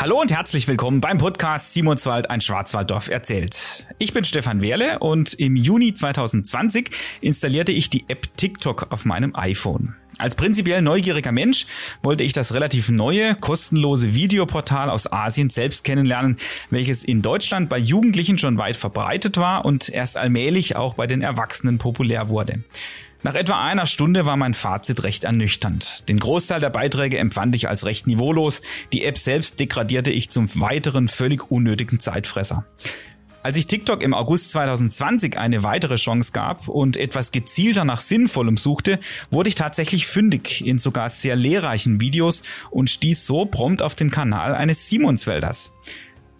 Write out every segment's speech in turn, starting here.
Hallo und herzlich willkommen beim Podcast Simonswald, ein Schwarzwalddorf erzählt. Ich bin Stefan Wehrle und im Juni 2020 installierte ich die App TikTok auf meinem iPhone. Als prinzipiell neugieriger Mensch wollte ich das relativ neue, kostenlose Videoportal aus Asien selbst kennenlernen, welches in Deutschland bei Jugendlichen schon weit verbreitet war und erst allmählich auch bei den Erwachsenen populär wurde. Nach etwa einer Stunde war mein Fazit recht ernüchternd. Den Großteil der Beiträge empfand ich als recht niveaulos, die App selbst degradierte ich zum weiteren völlig unnötigen Zeitfresser. Als ich TikTok im August 2020 eine weitere Chance gab und etwas gezielter nach Sinnvollem suchte, wurde ich tatsächlich fündig in sogar sehr lehrreichen Videos und stieß so prompt auf den Kanal eines Simonswälders.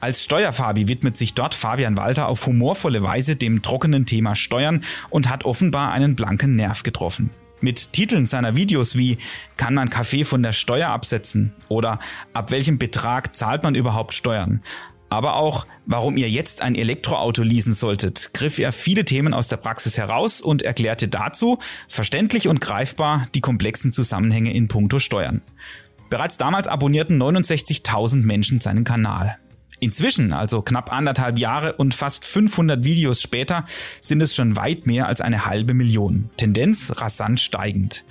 Als Steuerfabi widmet sich dort Fabian Walter auf humorvolle Weise dem trockenen Thema Steuern und hat offenbar einen blanken Nerv getroffen. Mit Titeln seiner Videos wie Kann man Kaffee von der Steuer absetzen oder Ab welchem Betrag zahlt man überhaupt Steuern? Aber auch Warum ihr jetzt ein Elektroauto leasen solltet, griff er viele Themen aus der Praxis heraus und erklärte dazu verständlich und greifbar die komplexen Zusammenhänge in puncto Steuern. Bereits damals abonnierten 69.000 Menschen seinen Kanal. Inzwischen, also knapp anderthalb Jahre und fast 500 Videos später, sind es schon weit mehr als eine halbe Million. Tendenz rasant steigend.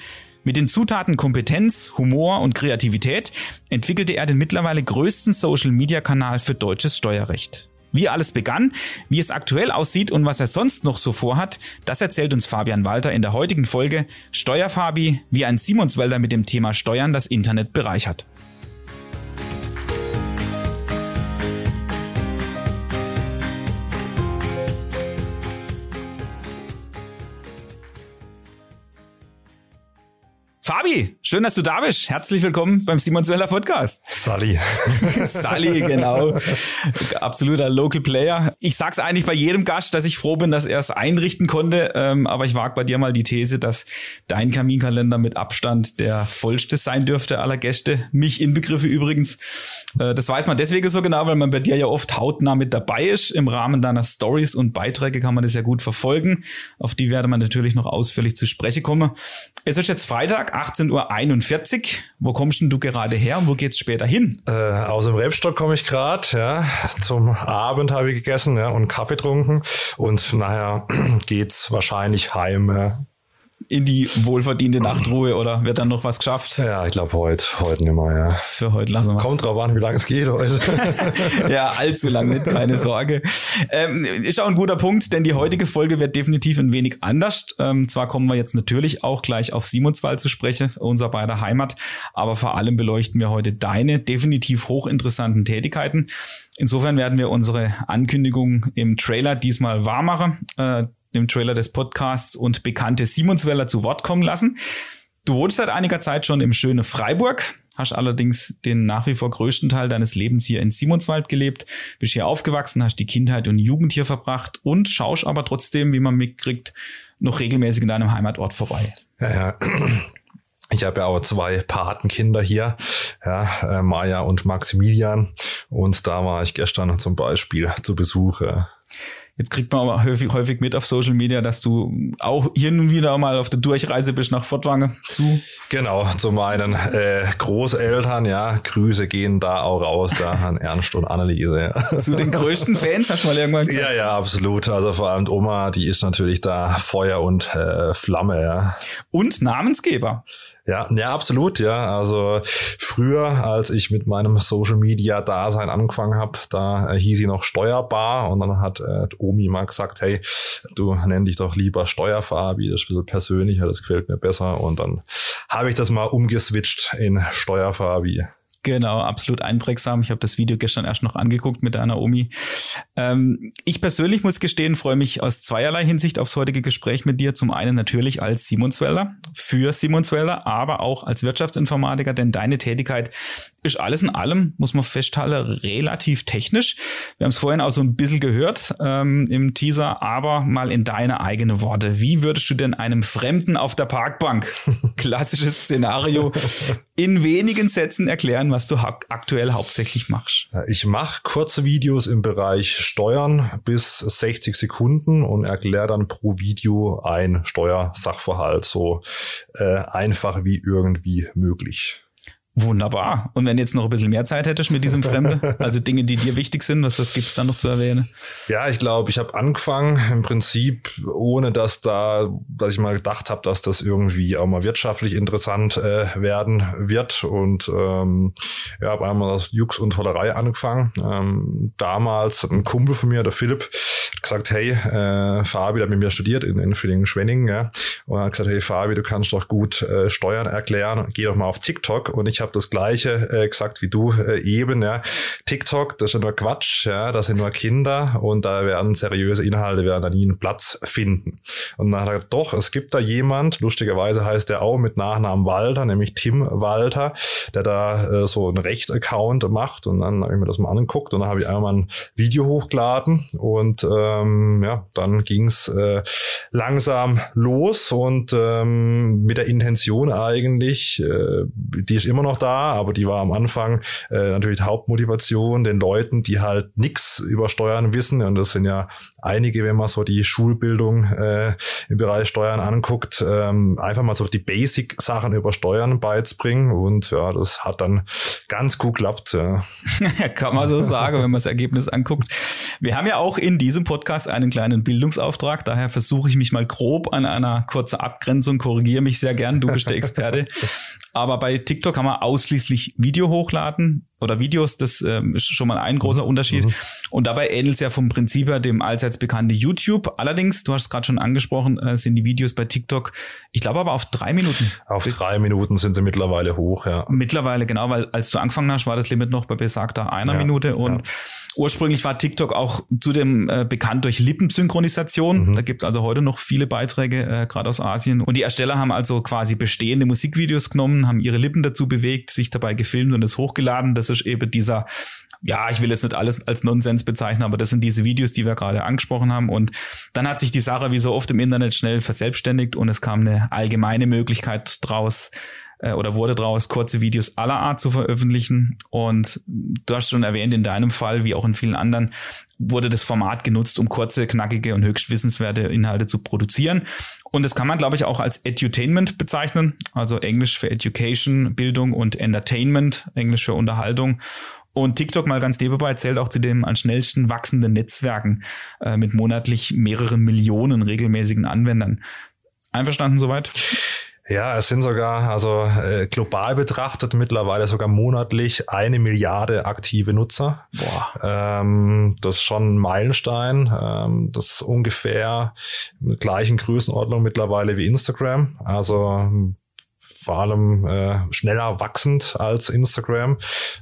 Mit den Zutaten Kompetenz, Humor und Kreativität entwickelte er den mittlerweile größten Social-Media-Kanal für deutsches Steuerrecht. Wie alles begann, wie es aktuell aussieht und was er sonst noch so vorhat, das erzählt uns Fabian Walter in der heutigen Folge Steuerfabi, wie ein Simonswälder mit dem Thema Steuern das Internet bereichert. Fabi, schön, dass du da bist. Herzlich willkommen beim Simonsweller Podcast. Sally. Sally, genau. Absoluter Local Player. Ich sag's eigentlich bei jedem Gast, dass ich froh bin, dass er es einrichten konnte. Ähm, aber ich wage bei dir mal die These, dass dein Kaminkalender mit Abstand der vollste sein dürfte aller Gäste. Mich inbegriffen übrigens. Äh, das weiß man deswegen so genau, weil man bei dir ja oft hautnah mit dabei ist. Im Rahmen deiner Stories und Beiträge kann man das ja gut verfolgen. Auf die werde man natürlich noch ausführlich zu sprechen kommen. Es ist jetzt Freitag, 18.41 Uhr. Wo kommst denn du gerade her und wo geht's später hin? Äh, aus dem Rebstock komme ich gerade, ja. Zum Abend habe ich gegessen, ja, und Kaffee getrunken. Und nachher geht's wahrscheinlich heim, ja in die wohlverdiente Nachtruhe oder wird dann noch was geschafft? Ja, ich glaube heute, heute nicht mehr, ja. Für heute lassen wir Kommt drauf an, wie lange es geht heute. ja, allzu lang nicht, keine Sorge. Ähm, ist auch ein guter Punkt, denn die heutige Folge wird definitiv ein wenig anders. Ähm, zwar kommen wir jetzt natürlich auch gleich auf Simonswald zu sprechen, unser beider Heimat, aber vor allem beleuchten wir heute deine definitiv hochinteressanten Tätigkeiten. Insofern werden wir unsere Ankündigung im Trailer diesmal wahr machen. Äh, dem Trailer des Podcasts und bekannte Simonsweller zu Wort kommen lassen. Du wohnst seit einiger Zeit schon im schönen Freiburg, hast allerdings den nach wie vor größten Teil deines Lebens hier in Simonswald gelebt, bist hier aufgewachsen, hast die Kindheit und Jugend hier verbracht und schaust aber trotzdem, wie man mitkriegt, noch regelmäßig in deinem Heimatort vorbei. Ja, ja. Ich habe ja auch zwei Patenkinder hier, ja, äh, Maja und Maximilian. Und da war ich gestern zum Beispiel zu Besuch. Ja. Jetzt kriegt man aber häufig, häufig mit auf Social Media, dass du auch hier nun wieder mal auf der Durchreise bist nach Fortwange zu. Genau, zu meinen äh, Großeltern, ja. Grüße gehen da auch raus, ja, an Ernst und Anneliese. Ja. Zu den größten Fans, hast du mal irgendwann gesagt? Ja, ja, absolut. Also vor allem Oma, die ist natürlich da Feuer und äh, Flamme, ja. Und Namensgeber. Ja, ja, absolut, ja. Also früher, als ich mit meinem Social Media Dasein angefangen habe, da äh, hieß sie noch Steuerbar und dann hat äh, Omi mal gesagt, hey, du nenn dich doch lieber Steuerfabi, das ist ein bisschen persönlicher, das gefällt mir besser. Und dann habe ich das mal umgeswitcht in Steuerfabi. Genau, absolut einprägsam. Ich habe das Video gestern erst noch angeguckt mit deiner Omi. Ähm, ich persönlich muss gestehen, freue mich aus zweierlei Hinsicht aufs heutige Gespräch mit dir. Zum einen natürlich als Simonswälder, für Simonswälder, aber auch als Wirtschaftsinformatiker, denn deine Tätigkeit ist alles in allem, muss man festhalten, relativ technisch. Wir haben es vorhin auch so ein bisschen gehört ähm, im Teaser, aber mal in deine eigene Worte. Wie würdest du denn einem Fremden auf der Parkbank, klassisches Szenario, in wenigen Sätzen erklären, was du ha aktuell hauptsächlich machst? Ich mache kurze Videos im Bereich Steuern bis 60 Sekunden und erkläre dann pro Video ein Steuersachverhalt so äh, einfach wie irgendwie möglich. Wunderbar. Und wenn jetzt noch ein bisschen mehr Zeit hättest mit diesem Fremde, also Dinge, die dir wichtig sind, was, was gibt es da noch zu erwähnen? Ja, ich glaube, ich habe angefangen im Prinzip, ohne dass da, dass ich mal gedacht habe, dass das irgendwie auch mal wirtschaftlich interessant äh, werden wird. Und ähm, ja, habe einmal das Jux und Tollerei angefangen. Ähm, damals hat ein Kumpel von mir, der Philipp, gesagt, hey, äh, Fabi, der hat mit mir studiert in, in Villingen-Schwenningen, ja, und hat gesagt, hey Fabi, du kannst doch gut äh, Steuern erklären, geh doch mal auf TikTok. Und ich habe das gleiche äh, gesagt wie du äh, eben, ja. TikTok, das ist ja nur Quatsch, ja, das sind nur Kinder und da werden seriöse Inhalte werden da nie einen Platz finden. Und dann hat er gesagt, doch, es gibt da jemand, lustigerweise heißt der auch mit Nachnamen Walter, nämlich Tim Walter, der da äh, so einen Recht-Account macht. Und dann habe ich mir das mal angeguckt und dann habe ich einmal ein Video hochgeladen und ähm, ja, dann ging's äh, langsam los und ähm, mit der Intention eigentlich, äh, die ist immer noch da, aber die war am Anfang äh, natürlich Hauptmotivation den Leuten, die halt nix über Steuern wissen und das sind ja einige, wenn man so die Schulbildung äh, im Bereich Steuern anguckt, ähm, einfach mal so die Basic-Sachen über Steuern beizubringen und ja, das hat dann ganz gut geklappt. Ja. Kann man so sagen, wenn man das Ergebnis anguckt. Wir haben ja auch in diesem Podcast einen kleinen Bildungsauftrag, daher versuche ich mich mal grob an einer kurzen Abgrenzung, korrigiere mich sehr gern, du bist der Experte. Aber bei TikTok kann man ausschließlich Video hochladen oder Videos, das ähm, ist schon mal ein großer mhm. Unterschied. Mhm. Und dabei ähnelt es ja vom Prinzip her dem allseits bekannten YouTube. Allerdings, du hast es gerade schon angesprochen, äh, sind die Videos bei TikTok, ich glaube aber auf drei Minuten. Auf drei Minuten sind sie mittlerweile hoch, ja. Mittlerweile, genau, weil als du angefangen hast, war das Limit noch bei besagter einer ja, Minute und ja. Ursprünglich war TikTok auch zudem äh, bekannt durch Lippensynchronisation. Mhm. Da gibt's also heute noch viele Beiträge, äh, gerade aus Asien. Und die Ersteller haben also quasi bestehende Musikvideos genommen, haben ihre Lippen dazu bewegt, sich dabei gefilmt und es hochgeladen. Das ist eben dieser ja, ich will jetzt nicht alles als Nonsens bezeichnen, aber das sind diese Videos, die wir gerade angesprochen haben. Und dann hat sich die Sache wie so oft im Internet schnell verselbstständigt und es kam eine allgemeine Möglichkeit draus, äh, oder wurde daraus, kurze Videos aller Art zu veröffentlichen. Und du hast schon erwähnt, in deinem Fall, wie auch in vielen anderen, wurde das Format genutzt, um kurze, knackige und höchst wissenswerte Inhalte zu produzieren. Und das kann man, glaube ich, auch als Edutainment bezeichnen, also Englisch für Education, Bildung und Entertainment, Englisch für Unterhaltung. Und TikTok mal ganz nebenbei zählt auch zu den am schnellsten wachsenden Netzwerken äh, mit monatlich mehreren Millionen regelmäßigen Anwendern. Einverstanden soweit? Ja, es sind sogar, also äh, global betrachtet mittlerweile sogar monatlich eine Milliarde aktive Nutzer. Boah. Ähm, das ist schon ein Meilenstein. Ähm, das ist ungefähr mit gleichen Größenordnung mittlerweile wie Instagram. Also vor allem äh, schneller wachsend als Instagram.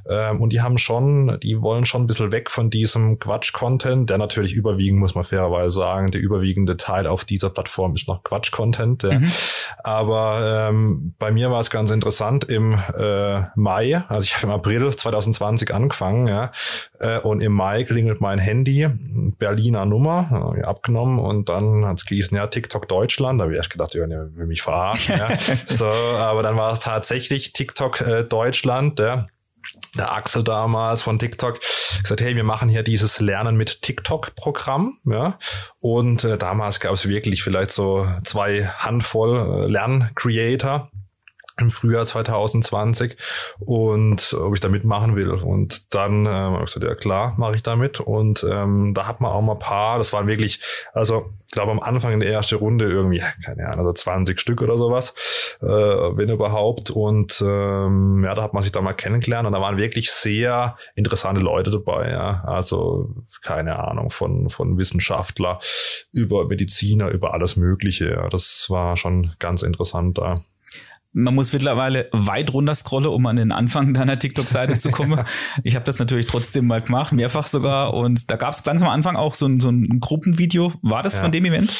Ähm, und die haben schon, die wollen schon ein bisschen weg von diesem Quatsch-Content, der natürlich überwiegend, muss man fairerweise sagen, der überwiegende Teil auf dieser Plattform ist noch Quatsch-Content. Ja. Mhm. Aber ähm, bei mir war es ganz interessant im äh, Mai, also ich habe im April 2020 angefangen, ja, äh, und im Mai klingelt mein Handy, Berliner Nummer, äh, abgenommen und dann hat es gehießen, ja, TikTok Deutschland, da habe ich erst gedacht, ja, will mich verarschen. ja. So, aber dann war es tatsächlich TikTok äh, Deutschland, ja der Axel damals von TikTok gesagt, hey, wir machen hier dieses Lernen mit TikTok-Programm, ja. Und äh, damals gab es wirklich vielleicht so zwei Handvoll äh, Lern-Creator im Frühjahr 2020 und ob ich da mitmachen will. Und dann ähm, habe ich gesagt, ja klar, mache ich damit. Und ähm, da hat man auch mal ein paar, das waren wirklich, also ich glaube am Anfang in der ersten Runde irgendwie, keine Ahnung, also 20 Stück oder sowas, äh, wenn überhaupt. Und ähm, ja, da hat man sich da mal kennengelernt und da waren wirklich sehr interessante Leute dabei, ja. Also, keine Ahnung, von, von Wissenschaftler über Mediziner, über alles Mögliche. Ja. Das war schon ganz interessant da. Man muss mittlerweile weit runter scrollen, um an den Anfang deiner TikTok-Seite zu kommen. ich habe das natürlich trotzdem mal gemacht, mehrfach sogar. Und da gab es ganz am Anfang auch so ein, so ein Gruppenvideo. War das ja. von dem Event?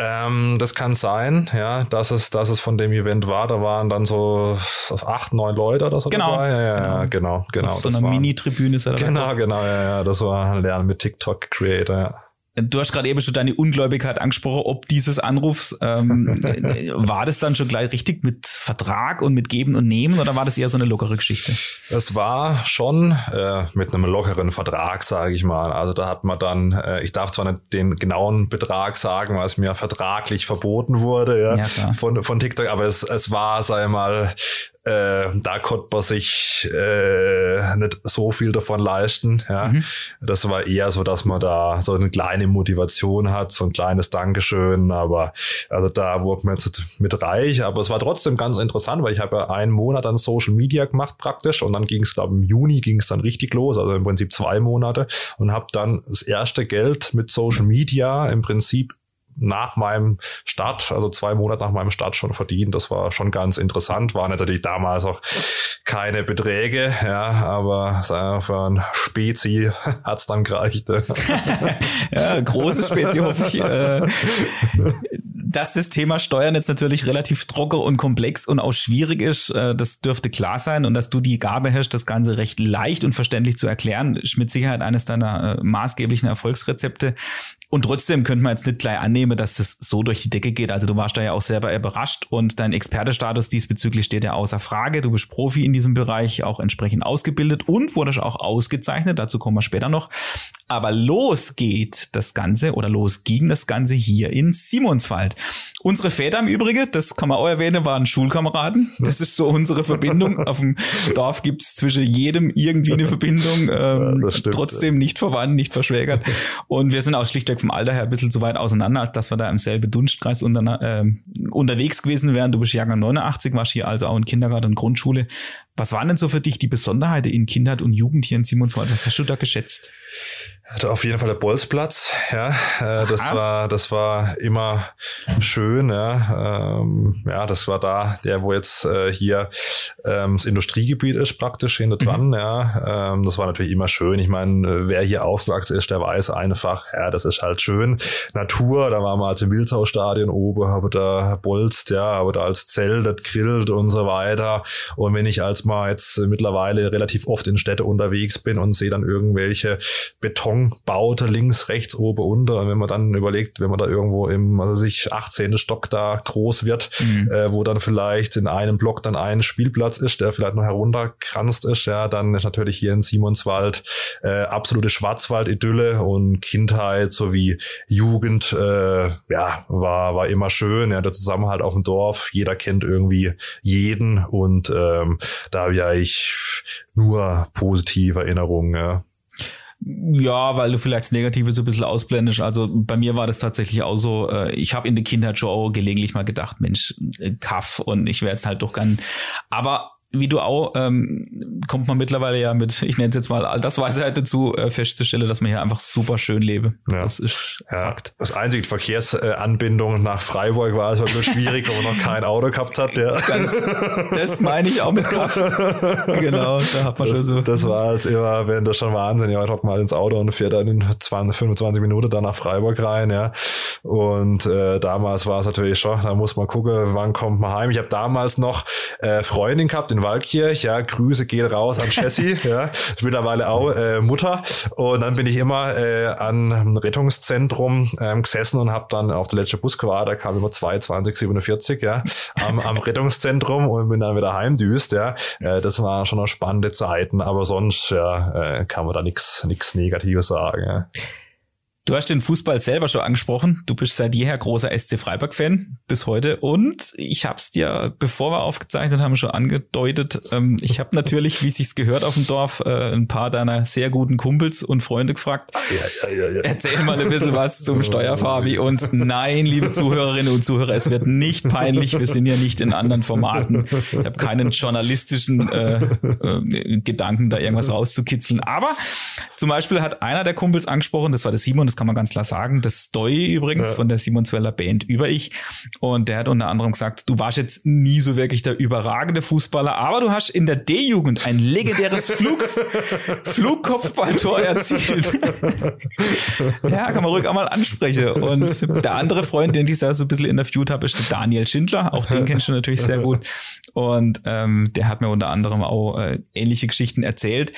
Ähm, das kann sein, ja, dass es, dass es von dem Event war. Da waren dann so acht, neun Leute oder so genau. dabei. Ja, ja, genau, genau. genau Auf so einer Mini-Tribüne ist er Genau, genau, ja, ja. Das war ein Lernen mit TikTok-Creator, ja. Du hast gerade eben schon deine Ungläubigkeit angesprochen, ob dieses Anrufs, ähm, war das dann schon gleich richtig mit Vertrag und mit Geben und Nehmen oder war das eher so eine lockere Geschichte? Es war schon äh, mit einem lockeren Vertrag, sage ich mal. Also da hat man dann, äh, ich darf zwar nicht den genauen Betrag sagen, was mir vertraglich verboten wurde ja, ja von, von TikTok, aber es, es war, sag ich mal, äh, da konnte man sich äh, nicht so viel davon leisten. Ja. Mhm. Das war eher so, dass man da so eine kleine Motivation hat, so ein kleines Dankeschön. Aber also da wurde man jetzt mit reich. Aber es war trotzdem ganz interessant, weil ich habe ja einen Monat an Social Media gemacht praktisch und dann ging es, glaube im Juni ging es dann richtig los, also im Prinzip zwei Monate und habe dann das erste Geld mit Social Media im Prinzip nach meinem Start, also zwei Monate nach meinem Start schon verdient. Das war schon ganz interessant. War natürlich damals auch keine Beträge, ja, aber für ein Spezi hat's dann gereicht. ja, große Spezi hoffe ich. Äh, dass das Thema Steuern jetzt natürlich relativ trocken und komplex und auch schwierig ist, äh, das dürfte klar sein. Und dass du die Gabe hast, das Ganze recht leicht und verständlich zu erklären, ist mit Sicherheit eines deiner äh, maßgeblichen Erfolgsrezepte. Und trotzdem könnte man jetzt nicht gleich annehmen, dass das so durch die Decke geht. Also du warst da ja auch selber überrascht und dein Expertestatus diesbezüglich steht ja außer Frage. Du bist Profi in diesem Bereich, auch entsprechend ausgebildet und wurdest auch ausgezeichnet. Dazu kommen wir später noch. Aber los geht das Ganze oder los ging das Ganze hier in Simonswald. Unsere Väter im Übrigen, das kann man auch erwähnen, waren Schulkameraden. Das ist so unsere Verbindung. Auf dem Dorf gibt's zwischen jedem irgendwie eine Verbindung. Ähm, ja, stimmt, trotzdem ja. nicht verwandt, nicht verschwägert. Und wir sind auch schlichtweg vom Alter her ein bisschen zu weit auseinander, als dass wir da im selben Dunstkreis unter, äh, unterwegs gewesen wären. Du bist Jahrgang 89, warst hier also auch in Kindergarten und Grundschule. Was waren denn so für dich die Besonderheiten in Kindheit und Jugend hier in Simonswald? Was hast du da geschätzt? Hatte auf jeden Fall der Bolzplatz, ja. Äh, das war, das war immer schön, ja. Ähm, ja, das war da, der, wo jetzt äh, hier ähm, das Industriegebiet ist, praktisch hinter dran, mhm. ja. Ähm, das war natürlich immer schön. Ich meine, wer hier aufgewachsen ist, der weiß einfach, ja, das ist halt schön. Natur, da waren wir halt im Wildhausstadion oben, habe da bolzt, ja, aber da als Zelt, grillt und so weiter. Und wenn ich als mal jetzt mittlerweile relativ oft in Städte unterwegs bin und sehe dann irgendwelche Betonbaute links, rechts, oben, unter. Und wenn man dann überlegt, wenn man da irgendwo im, also sich 18. Stock da groß wird, mhm. äh, wo dann vielleicht in einem Block dann ein Spielplatz ist, der vielleicht noch herunterkranzt ist, ja, dann ist natürlich hier in Simonswald äh, absolute Schwarzwald-Idylle und Kindheit sowie Jugend, äh, ja, war, war immer schön, ja, der Zusammenhalt auf dem Dorf, jeder kennt irgendwie jeden und ähm, da habe ja ich nur positive Erinnerungen, ja. Ja, weil du vielleicht das Negative so ein bisschen ausblendest. Also bei mir war das tatsächlich auch so, äh, ich habe in der Kindheit schon auch gelegentlich mal gedacht, Mensch, äh, Kaff und ich werde es halt doch gern. Aber wie du auch, ähm, kommt man mittlerweile ja mit, ich nenne es jetzt mal Altersweisheit dazu, äh, festzustellen, dass man hier einfach super schön lebe. Ja. Das ist ja. Fakt. Das einzige Verkehrsanbindung nach Freiburg war es wirklich schwierig, weil man noch kein Auto gehabt hat. Ja. Ganz, das meine ich auch mit Kraft. genau, da hat man das, schon so. Das war als immer, wenn das schon Wahnsinn, ja, ich hock mal ins Auto und fährt dann in 20, 25 Minuten da nach Freiburg rein, ja. Und äh, damals war es natürlich schon, da muss man gucken, wann kommt man heim. Ich habe damals noch äh, Freundin gehabt in Waldkirch, ja, Grüße gehen raus an Jessie, ja, mittlerweile auch äh, Mutter. Und dann bin ich immer äh, an einem Rettungszentrum ähm, gesessen und habe dann auf der letzte Bus gewartet, da kam immer 2247, ja, am, am Rettungszentrum und bin dann wieder heimdüst, ja. Äh, das war schon eine spannende Zeiten, aber sonst ja, äh, kann man da nichts nix Negatives sagen. Ja. Du hast den Fußball selber schon angesprochen. Du bist seit jeher großer SC Freiburg-Fan bis heute. Und ich habe es dir, bevor wir aufgezeichnet haben, schon angedeutet. Ähm, ich habe natürlich, wie sich's gehört auf dem Dorf, äh, ein paar deiner sehr guten Kumpels und Freunde gefragt. Ja, ja, ja, Erzähl mal ein bisschen was zum Steuerfabi. Und nein, liebe Zuhörerinnen und Zuhörer, es wird nicht peinlich. Wir sind ja nicht in anderen Formaten. Ich habe keinen journalistischen äh, äh, Gedanken, da irgendwas rauszukitzeln. Aber zum Beispiel hat einer der Kumpels angesprochen, das war der Simon, das kann man ganz klar sagen. Das Stoy übrigens ja. von der Simon Zweller Band über ich. Und der hat unter anderem gesagt, du warst jetzt nie so wirklich der überragende Fußballer, aber du hast in der D-Jugend ein legendäres Flug, Flugkopfballtor erzielt. ja, kann man ruhig auch mal ansprechen. Und der andere Freund, den ich da so ein bisschen interviewt habe, ist der Daniel Schindler. Auch den kennst du natürlich sehr gut. Und ähm, der hat mir unter anderem auch äh, ähnliche Geschichten erzählt.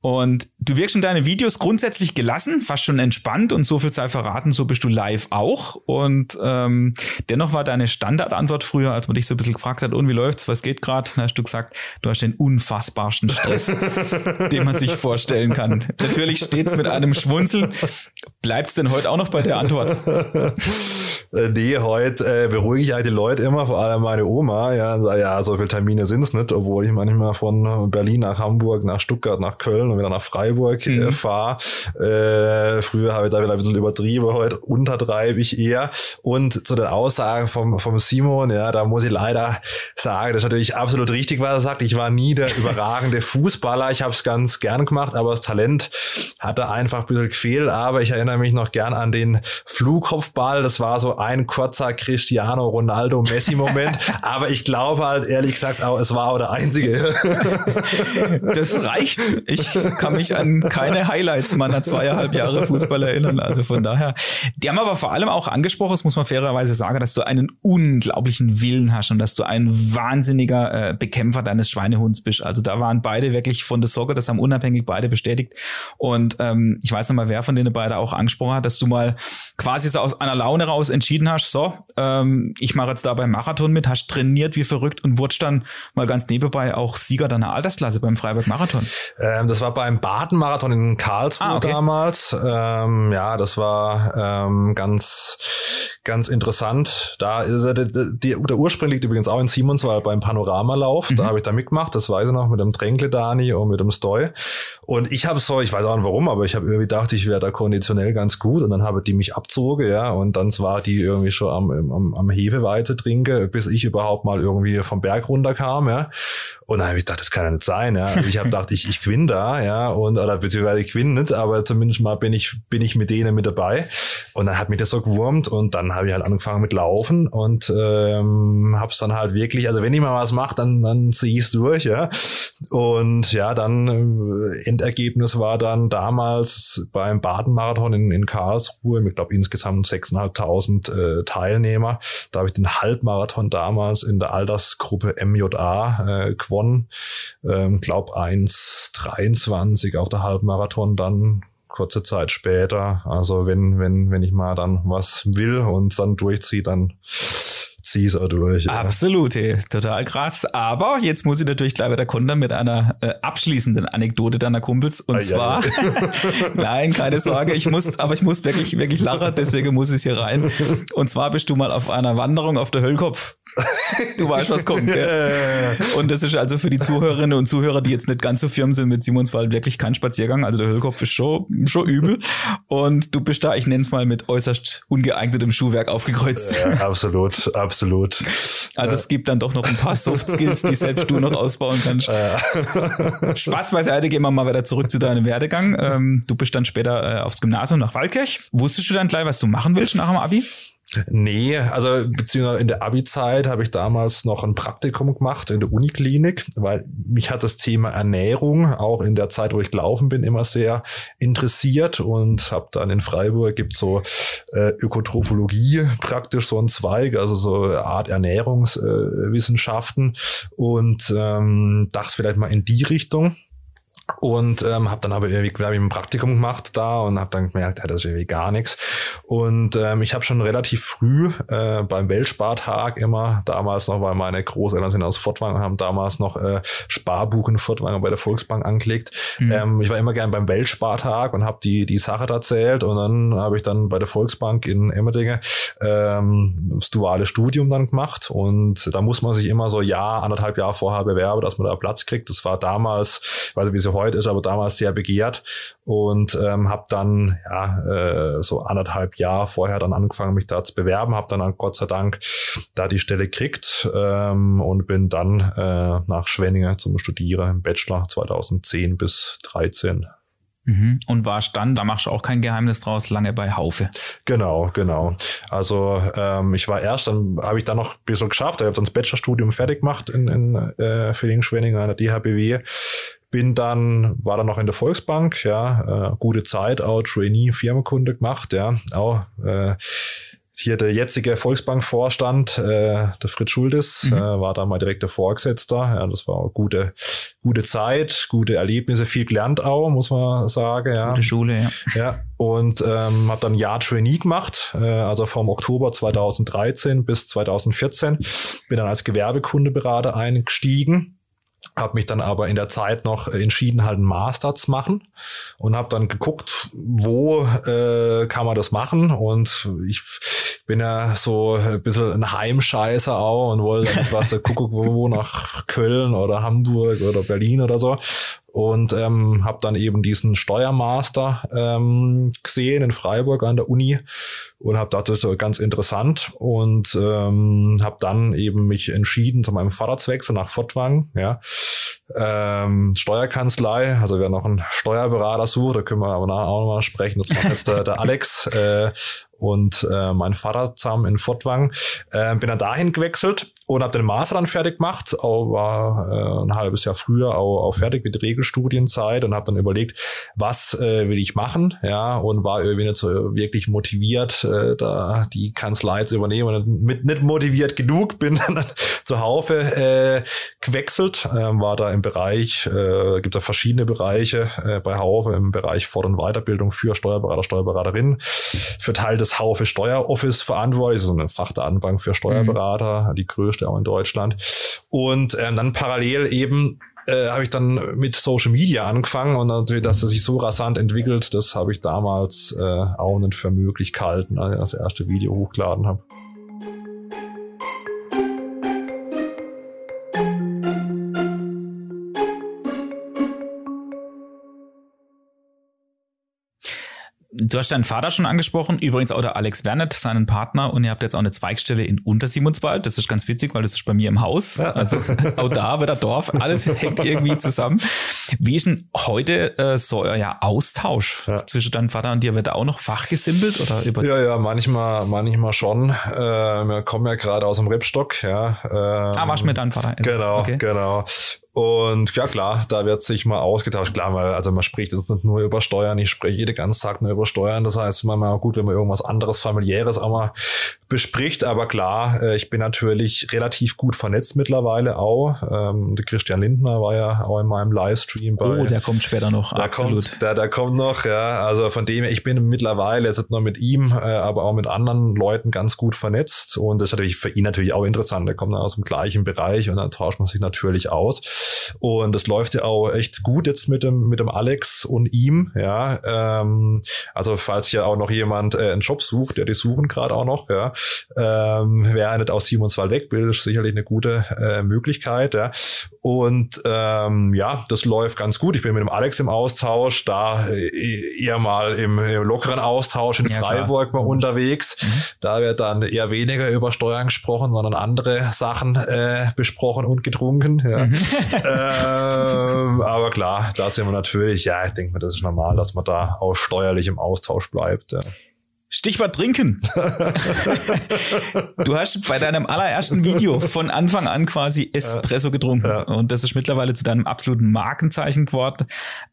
Und du wirkst in deinen Videos grundsätzlich gelassen, fast schon entspannt und so viel sei verraten, so bist du live auch. Und ähm, dennoch war deine Standardantwort früher, als man dich so ein bisschen gefragt hat, und wie läuft's, was geht gerade, hast du gesagt, du hast den unfassbarsten Stress, den man sich vorstellen kann. Natürlich stets mit einem Schmunzeln. Bleibst denn heute auch noch bei der Antwort? Äh, nee, heute äh, beruhige ich halt die Leute immer, vor allem meine Oma, ja, ja, so viele Termine sind's nicht, obwohl ich manchmal von Berlin nach Hamburg, nach Stuttgart, nach Köln und wieder nach Freiburg äh, mhm. äh, fahre. Äh, früher habe ich da wieder ein bisschen übertrieben, heute untertreibe ich eher. Und zu den Aussagen vom, vom Simon, ja, da muss ich leider sagen, das ist natürlich absolut richtig, was er sagt. Ich war nie der überragende Fußballer, ich habe es ganz gern gemacht, aber das Talent hatte einfach ein bisschen gefehlt. Aber ich erinnere mich noch gern an den Flugkopfball, das war so ein kurzer Cristiano Ronaldo Messi Moment, aber ich glaube halt ehrlich gesagt auch, es war auch der einzige. das reicht. Ich kann mich an keine Highlights meiner zweieinhalb Jahre Fußball erinnern. Also von daher. Die haben aber vor allem auch angesprochen, das muss man fairerweise sagen, dass du einen unglaublichen Willen hast und dass du ein wahnsinniger äh, Bekämpfer deines Schweinehunds bist. Also da waren beide wirklich von der Sorge, das haben unabhängig beide bestätigt. Und ähm, ich weiß noch mal, wer von denen beide auch angesprochen hat, dass du mal quasi so aus einer Laune raus entschieden hast, so, ähm, ich mache jetzt da beim Marathon mit, hast trainiert wie verrückt und wurdest dann mal ganz nebenbei auch Sieger deiner Altersklasse beim Freiburg Marathon. Ähm, das war beim Baden-Marathon in Karlsruhe ah, okay. damals. Ähm, ja, das war ähm, ganz ganz interessant. Da ist der, der, der Ursprung liegt übrigens auch in Simonswald beim Panoramalauf. Mhm. Da habe ich da mitgemacht, das weiß ich noch, mit dem Tränkle Dani und mit dem Stoy. Und ich habe so, ich weiß auch nicht warum, aber ich habe irgendwie gedacht, ich wäre da konditionell ganz gut. Und dann habe die mich abzogen, ja. Und dann war die irgendwie schon am, am, am Hefeweite trinke, bis ich überhaupt mal irgendwie vom Berg runterkam, ja. Und dann habe ich gedacht, das kann ja nicht sein, ja. Ich habe gedacht, ich, ich gewinne da, ja, und oder beziehungsweise ich gewinne nicht, aber zumindest mal bin ich bin ich mit denen mit dabei. Und dann hat mich das so gewurmt und dann habe ich halt angefangen mit Laufen und ähm, habe es dann halt wirklich, also wenn ich mal was mache, dann dann ziehe ich es durch, ja. Und ja, dann äh, Endergebnis war dann damals beim Baden-Marathon in, in Karlsruhe mit, glaube insgesamt 6.500 äh, Teilnehmer. Da habe ich den Halbmarathon damals in der Altersgruppe MJA äh, gewonnen gewonnen. Ähm, glaub 1,23 auf der Halbmarathon dann kurze Zeit später. Also wenn, wenn, wenn ich mal dann was will und dann durchziehe, dann zieh's auch durch. Ja. Absolut, total krass. Aber jetzt muss ich natürlich gleich wieder kontern mit einer äh, abschließenden Anekdote deiner Kumpels. Und ah, zwar, ja, ja. nein, keine Sorge, ich muss, aber ich muss wirklich, wirklich lachen, deswegen muss ich hier rein. Und zwar bist du mal auf einer Wanderung auf der Höllkopf. Du weißt, was kommt, gell? Und das ist also für die Zuhörerinnen und Zuhörer, die jetzt nicht ganz so firm sind mit Simonswald, wirklich kein Spaziergang. Also der Höllkopf ist schon, schon übel. Und du bist da, ich nenne es mal, mit äußerst ungeeignetem Schuhwerk aufgekreuzt. Ja, absolut, absolut. Also es gibt dann doch noch ein paar Soft Skills, die selbst du noch ausbauen kannst. Ja. Spaß beiseite, gehen wir mal wieder zurück zu deinem Werdegang. Ähm, du bist dann später äh, aufs Gymnasium nach Waldkirch. Wusstest du dann gleich, was du machen willst nach dem Abi? Nee, also beziehungsweise in der Abi-Zeit habe ich damals noch ein Praktikum gemacht in der Uniklinik, weil mich hat das Thema Ernährung auch in der Zeit, wo ich gelaufen bin, immer sehr interessiert und habe dann in Freiburg gibt so äh, Ökotrophologie praktisch so ein Zweig, also so eine Art Ernährungswissenschaften äh, und ähm, dachte vielleicht mal in die Richtung und ähm, habe dann aber irgendwie hab ich ein Praktikum gemacht da und habe dann gemerkt, ja, das ist irgendwie gar nichts. Und ähm, ich habe schon relativ früh äh, beim Weltspartag immer damals noch, weil meine Großeltern sind aus Fortwangen, haben damals noch äh, Sparbuch in Fortwangen bei der Volksbank angelegt. Mhm. Ähm, ich war immer gern beim Weltspartag und habe die die Sache erzählt und dann habe ich dann bei der Volksbank in Emmerdinge ähm, das duale Studium dann gemacht und da muss man sich immer so Jahr anderthalb Jahre vorher bewerben, dass man da Platz kriegt. Das war damals, ich weiß nicht, wie sie heute ist, aber damals sehr begehrt und ähm, habe dann ja äh, so anderthalb Jahre vorher dann angefangen, mich da zu bewerben, habe dann Gott sei Dank da die Stelle kriegt ähm, und bin dann äh, nach Schwenningen zum Studieren im Bachelor 2010 bis 13 mhm. und warst dann, da machst du auch kein Geheimnis draus, lange bei Haufe. Genau, genau. Also ähm, ich war erst, dann habe ich dann noch ein bisschen geschafft, ich habe dann das Bachelorstudium fertig gemacht in, in äh, Villingen-Schwenningen an der DHBW bin dann, war dann noch in der Volksbank, ja, äh, gute Zeit, auch Trainee, Firmenkunde gemacht, ja, auch äh, hier der jetzige Volksbank-Vorstand, äh, der Fritz Schuldes, mhm. äh, war da mal direkt der Vorgesetzter. Ja, das war eine gute, gute Zeit, gute Erlebnisse, viel gelernt auch, muss man sagen. Ja. Gute Schule, ja. Ja, und ähm, habe dann ein Jahr Trainee gemacht, äh, also vom Oktober 2013 bis 2014. Bin dann als Gewerbekundeberater eingestiegen habe mich dann aber in der Zeit noch entschieden, halt einen Master zu machen und habe dann geguckt, wo äh, kann man das machen und ich bin ja so ein bisschen ein Heimscheißer auch und wollte dann etwas gucken, wo nach Köln oder Hamburg oder Berlin oder so und ähm, habe dann eben diesen Steuermaster ähm, gesehen in Freiburg an der Uni und habe dachte so ganz interessant. Und ähm, habe dann eben mich entschieden zu meinem Vater zu wechseln nach Fortwang ja. Ähm, Steuerkanzlei also wer noch einen Steuerberater sucht da können wir aber nachher auch nochmal sprechen. Das macht jetzt der, der Alex äh, und äh, mein Vater zusammen in Fortwang. Äh, bin dann dahin gewechselt und habe den Master dann fertig gemacht, auch war äh, ein halbes Jahr früher auch, auch fertig mit Regelstudienzeit und habe dann überlegt, was äh, will ich machen, ja, und war irgendwie nicht so wirklich motiviert, äh, da die Kanzlei zu übernehmen und mit nicht motiviert genug, bin dann zu Haufe äh, gewechselt, äh, war da im Bereich, äh, gibt da verschiedene Bereiche äh, bei Haufe im Bereich Fort- und Weiterbildung für Steuerberater, Steuerberaterinnen, für Teil des Haufe Steueroffice verantwortlich, so eine Fachdatenbank für Steuerberater, mhm. die größte auch in Deutschland. Und ähm, dann parallel eben äh, habe ich dann mit Social Media angefangen und natürlich, dass es sich so rasant entwickelt, das habe ich damals äh, auch nicht für möglich gehalten, als ich das erste Video hochgeladen habe. Du hast deinen Vater schon angesprochen, übrigens auch der Alex Wernet, seinen Partner, und ihr habt jetzt auch eine Zweigstelle in Untersimonswald. Das ist ganz witzig, weil das ist bei mir im Haus. Also auch da wird der Dorf, alles hängt irgendwie zusammen. Wie ist denn heute äh, so euer Austausch ja. zwischen deinem Vater und dir? Wird da auch noch fachgesimpelt oder über? Ja, ja, manchmal, manchmal schon. Äh, wir kommen ja gerade aus dem Rebstock, ja. Ähm, ah, warst mit deinem Vater? Genau, okay. genau. Und ja klar, da wird sich mal ausgetauscht. Klar, weil also man spricht jetzt nicht nur über Steuern, ich spreche jeden ganzen Tag nur über Steuern. Das heißt, manchmal auch gut, wenn man irgendwas anderes, familiäres auch mal bespricht. Aber klar, äh, ich bin natürlich relativ gut vernetzt mittlerweile auch. Ähm, der Christian Lindner war ja auch in meinem Livestream bei. Oh, der kommt später noch. Der absolut. Kommt, der, der kommt noch, ja. Also von dem her, ich bin mittlerweile jetzt nicht nur mit ihm, äh, aber auch mit anderen Leuten ganz gut vernetzt. Und das ist natürlich für ihn natürlich auch interessant. Der kommt dann aus dem gleichen Bereich und dann tauscht man sich natürlich aus. Und das läuft ja auch echt gut jetzt mit dem, mit dem Alex und ihm, ja. Ähm, also falls hier auch noch jemand äh, einen Job sucht, der die suchen gerade auch noch, ja, ähm, wer nicht aus Simonswald weg will, ist sicherlich eine gute äh, Möglichkeit, ja. Und ähm, ja, das läuft ganz gut. Ich bin mit dem Alex im Austausch, da äh, eher mal im, im lockeren Austausch in ja, Freiburg klar. mal unterwegs. Mhm. Da wird dann eher weniger über Steuern gesprochen, sondern andere Sachen äh, besprochen und getrunken. Ja. Mhm. ähm, aber klar, da sind wir natürlich, ja, ich denke mir, das ist normal, dass man da auch steuerlich im Austausch bleibt. Ja. Stichwort trinken. du hast bei deinem allerersten Video von Anfang an quasi Espresso getrunken. Ja. Und das ist mittlerweile zu deinem absoluten Markenzeichen geworden.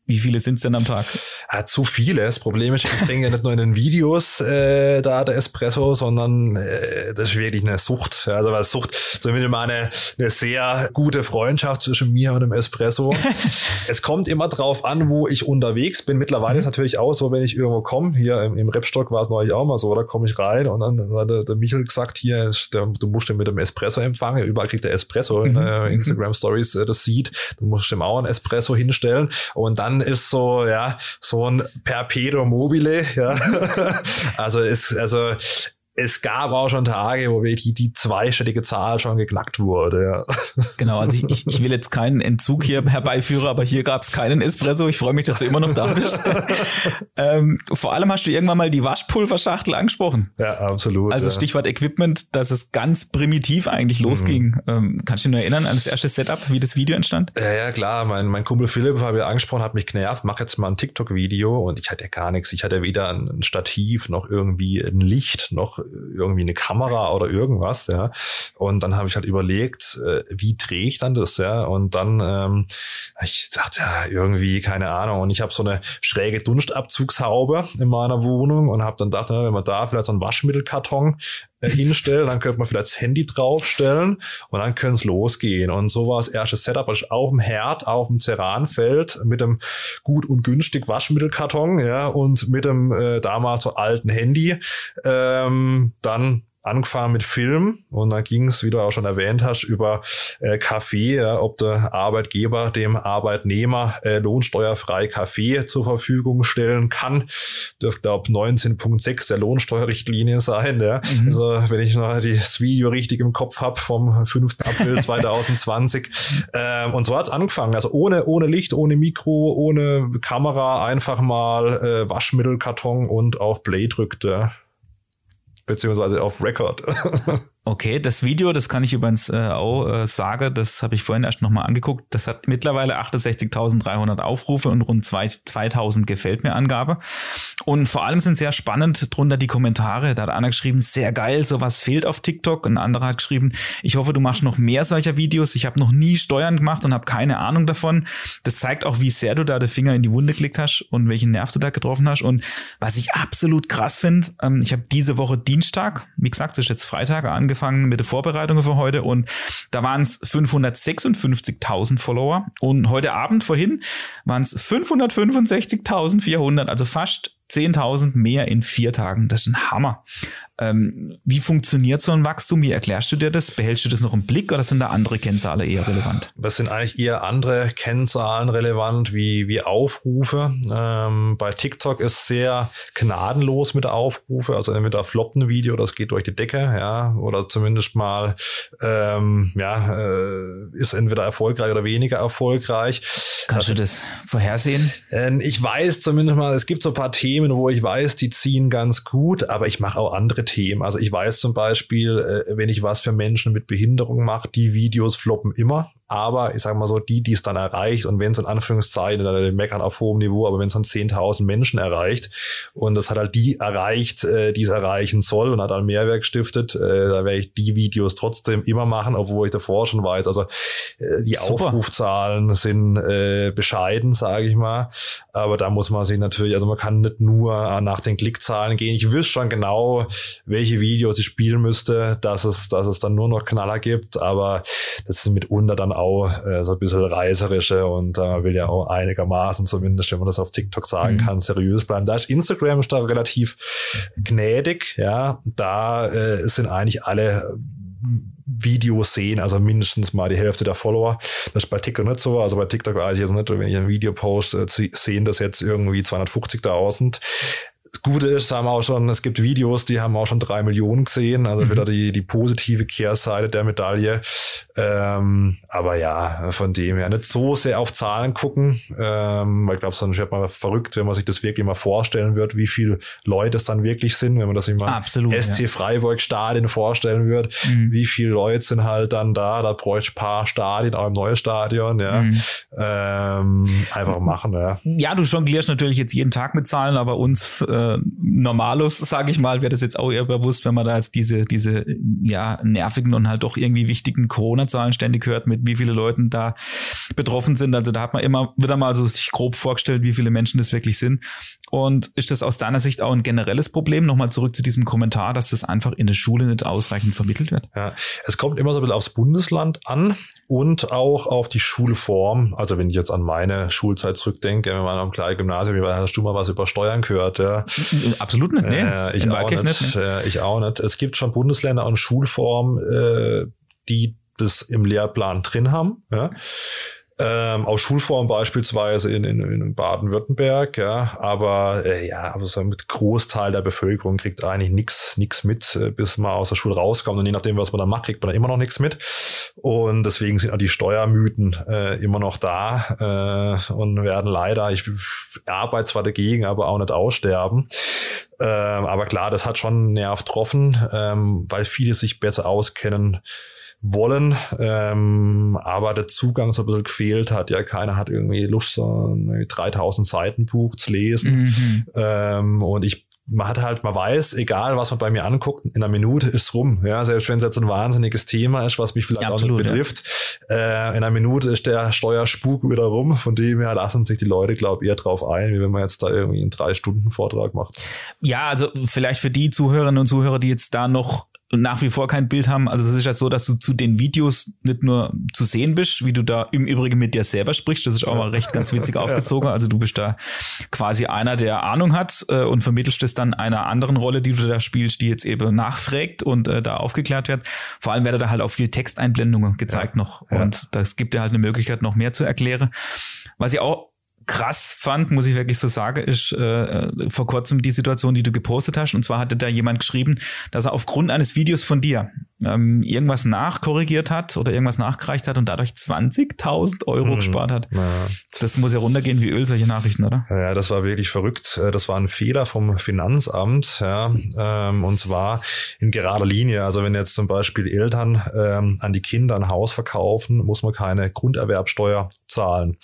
Wie viele sind es denn am Tag? Ja, zu viele. Das Problem ist, ich trinke ja nicht nur in den Videos äh, da der Espresso, sondern äh, das ist wirklich eine Sucht. Also weil Sucht, zumindest mal eine, eine sehr gute Freundschaft zwischen mir und dem Espresso. es kommt immer drauf an, wo ich unterwegs bin. Mittlerweile mhm. ist natürlich auch so, wenn ich irgendwo komme, hier im, im Repstock war es neu ich auch mal so, da komme ich rein und dann hat der, der Michel gesagt, hier, der, du musst den mit dem Espresso empfangen, überall kriegt der Espresso, mhm. äh, Instagram Stories äh, das sieht, du musst ihm auch ein Espresso hinstellen und dann ist so, ja, so ein Perpetuum mobile, ja, also ist, also es gab auch schon Tage, wo wirklich die zweistellige Zahl schon geknackt wurde. Ja. Genau, also ich, ich will jetzt keinen Entzug hier herbeiführen, aber hier gab es keinen Espresso. Ich freue mich, dass du immer noch da bist. ähm, vor allem hast du irgendwann mal die Waschpulverschachtel angesprochen. Ja, absolut. Also ja. Stichwort Equipment, dass es ganz primitiv eigentlich mhm. losging. Ähm, kannst du dich nur erinnern an das erste Setup, wie das Video entstand? Ja, ja klar. Mein, mein Kumpel Philipp, habe ich angesprochen, hat mich genervt, mach jetzt mal ein TikTok-Video und ich hatte ja gar nichts. Ich hatte weder ein Stativ noch irgendwie ein Licht noch irgendwie eine Kamera oder irgendwas, ja. Und dann habe ich halt überlegt, äh, wie drehe ich dann das, ja. Und dann, ähm, ich dachte, ja, irgendwie, keine Ahnung. Und ich habe so eine schräge Dunstabzugshaube in meiner Wohnung und habe dann gedacht, wenn man da vielleicht so einen Waschmittelkarton hinstellen, dann könnte man vielleicht das Handy draufstellen und dann könnte es losgehen. Und so war das erste Setup, also auf dem Herd, auf dem Ceranfeld mit dem gut und günstig Waschmittelkarton, ja, und mit dem äh, damals so alten Handy. Ähm, dann angefangen mit Film und dann ging es, wie du auch schon erwähnt hast, über äh, Kaffee, ja, ob der Arbeitgeber dem Arbeitnehmer äh, lohnsteuerfrei Kaffee zur Verfügung stellen kann. Dürfte, glaube 19.6 der Lohnsteuerrichtlinie sein. Ja. Mhm. Also wenn ich noch das Video richtig im Kopf habe vom 5. April 2020. ähm, und so hat's angefangen. Also ohne, ohne Licht, ohne Mikro, ohne Kamera, einfach mal äh, Waschmittelkarton und auf Play drückte beziehungsweise auf Record. Okay, das Video, das kann ich übrigens äh, auch äh, sagen, das habe ich vorhin erst nochmal angeguckt. Das hat mittlerweile 68.300 Aufrufe und rund 2000 gefällt mir Angabe. Und vor allem sind sehr spannend drunter die Kommentare. Da hat einer geschrieben, sehr geil, sowas fehlt auf TikTok. Ein anderer hat geschrieben, ich hoffe, du machst noch mehr solcher Videos. Ich habe noch nie Steuern gemacht und habe keine Ahnung davon. Das zeigt auch, wie sehr du da den Finger in die Wunde geklickt hast und welchen Nerv du da getroffen hast. Und was ich absolut krass finde, ähm, ich habe diese Woche Dienstag, wie gesagt, das ist jetzt Freitag, angefangen angefangen mit der Vorbereitung für heute und da waren es 556.000 Follower und heute Abend vorhin waren es 565.400, also fast 10.000 mehr in vier Tagen. Das ist ein Hammer. Ähm, wie funktioniert so ein Wachstum? Wie erklärst du dir das? Behältst du das noch im Blick oder sind da andere Kennzahlen eher relevant? Das sind eigentlich eher andere Kennzahlen relevant wie, wie Aufrufe. Ähm, bei TikTok ist sehr gnadenlos mit Aufrufe. Also entweder floppen ein Video, das geht durch die Decke, ja, oder zumindest mal ähm, ja, äh, ist entweder erfolgreich oder weniger erfolgreich. Kannst also, du das vorhersehen? Äh, ich weiß zumindest mal, es gibt so ein paar Themen, wo ich weiß, die ziehen ganz gut, aber ich mache auch andere Themen. Also ich weiß zum Beispiel, äh, wenn ich was für Menschen mit Behinderung mache, die Videos floppen immer aber ich sage mal so, die, die es dann erreicht und wenn es in Anführungszeichen, dann meckern auf hohem Niveau, aber wenn es dann 10.000 Menschen erreicht und das hat halt die erreicht, äh, die es erreichen soll und hat dann Mehrwert gestiftet, äh, da werde ich die Videos trotzdem immer machen, obwohl ich davor schon weiß. Also äh, die Super. Aufrufzahlen sind äh, bescheiden, sage ich mal, aber da muss man sich natürlich, also man kann nicht nur nach den Klickzahlen gehen. Ich wüsste schon genau, welche Videos ich spielen müsste, dass es, dass es dann nur noch Knaller gibt, aber das sind mitunter dann auch äh, so ein bisschen reißerische und da äh, will ja auch einigermaßen zumindest, wenn man das auf TikTok sagen mhm. kann, seriös bleiben. Da ist Instagram ist da relativ gnädig, ja. Da äh, sind eigentlich alle Videos sehen, also mindestens mal die Hälfte der Follower. Das ist bei TikTok nicht so. Also bei TikTok weiß ich jetzt nicht, wenn ich ein Video poste, sehen das jetzt irgendwie 250.000. Gute ist, haben auch schon, es gibt Videos, die haben auch schon drei Millionen gesehen, also mhm. wieder die, die positive Kehrseite der Medaille. Ähm, aber ja, von dem her nicht so sehr auf Zahlen gucken, ähm, weil ich glaube, sonst wird man verrückt, wenn man sich das wirklich mal vorstellen wird, wie viele Leute es dann wirklich sind, wenn man das immer Absolut, SC ja. Freiburg Stadion vorstellen wird, mhm. wie viele Leute sind halt dann da, da bräuchte ich paar Stadien, auch im neuen Stadion, ja. Mhm. Ähm, einfach machen, ja. Ja, du jonglierst natürlich jetzt jeden Tag mit Zahlen, aber uns äh, Normalus, sage ich mal, wäre das jetzt auch eher bewusst, wenn man da jetzt diese, diese ja, nervigen und halt doch irgendwie wichtigen Corona-Zahlen ständig hört, mit wie viele Leuten da betroffen sind. Also da hat man immer wieder mal so sich grob vorgestellt, wie viele Menschen das wirklich sind. Und ist das aus deiner Sicht auch ein generelles Problem? Nochmal zurück zu diesem Kommentar, dass das einfach in der Schule nicht ausreichend vermittelt wird? Ja, es kommt immer so ein bisschen aufs Bundesland an und auch auf die Schulform. Also wenn ich jetzt an meine Schulzeit zurückdenke, wenn man am kleinen Gymnasium, hast du mal was über Steuern gehört? Ja? Absolut nicht, nee. Äh, ich, auch nicht, nicht ne? ich auch nicht. Es gibt schon Bundesländer und Schulformen, äh, die das im Lehrplan drin haben. Ja ähm, aus Schulform beispielsweise in, in, in Baden-Württemberg, ja, aber äh, ja, aber so mit Großteil der Bevölkerung kriegt eigentlich nichts nix mit, äh, bis man aus der Schule rauskommt. Und je nachdem, was man da macht, kriegt man da immer noch nichts mit. Und deswegen sind auch die Steuermythen äh, immer noch da äh, und werden leider, ich arbeite zwar dagegen, aber auch nicht aussterben. Ähm, aber klar, das hat schon Nerv getroffen, ähm, weil viele sich besser auskennen wollen, ähm, aber der Zugang so ein bisschen gefehlt hat. Ja, keiner hat irgendwie Lust, so ein 3000 Seiten Buch zu lesen. Mhm. Ähm, und ich man hat halt, man weiß, egal was man bei mir anguckt, in einer Minute ist rum. Ja, selbst wenn es jetzt ein wahnsinniges Thema ist, was mich vielleicht ja, absolut, auch nicht betrifft, ja. äh, in einer Minute ist der Steuerspuk wieder rum. Von dem her lassen sich die Leute, glaube ich, eher drauf ein, wie wenn man jetzt da irgendwie einen drei Stunden Vortrag macht. Ja, also vielleicht für die Zuhörerinnen und Zuhörer, die jetzt da noch nach wie vor kein Bild haben. Also es ist ja so, dass du zu den Videos nicht nur zu sehen bist, wie du da im Übrigen mit dir selber sprichst. Das ist auch mal recht ganz witzig aufgezogen. Also du bist da quasi einer, der Ahnung hat äh, und vermittelst es dann einer anderen Rolle, die du da spielst, die jetzt eben nachfragt und äh, da aufgeklärt wird. Vor allem werde da halt auch viel Texteinblendungen gezeigt ja, noch ja. und das gibt dir halt eine Möglichkeit, noch mehr zu erklären. Was ich auch krass fand, muss ich wirklich so sagen, ist äh, vor kurzem die Situation, die du gepostet hast. Und zwar hatte da jemand geschrieben, dass er aufgrund eines Videos von dir ähm, irgendwas nachkorrigiert hat oder irgendwas nachgereicht hat und dadurch 20.000 Euro hm, gespart hat. Ja. Das muss ja runtergehen wie Öl, solche Nachrichten, oder? Ja, das war wirklich verrückt. Äh, das war ein Fehler vom Finanzamt, ja, ähm, und zwar in gerader Linie. Also wenn jetzt zum Beispiel Eltern ähm, an die Kinder ein Haus verkaufen, muss man keine Grunderwerbsteuer zahlen.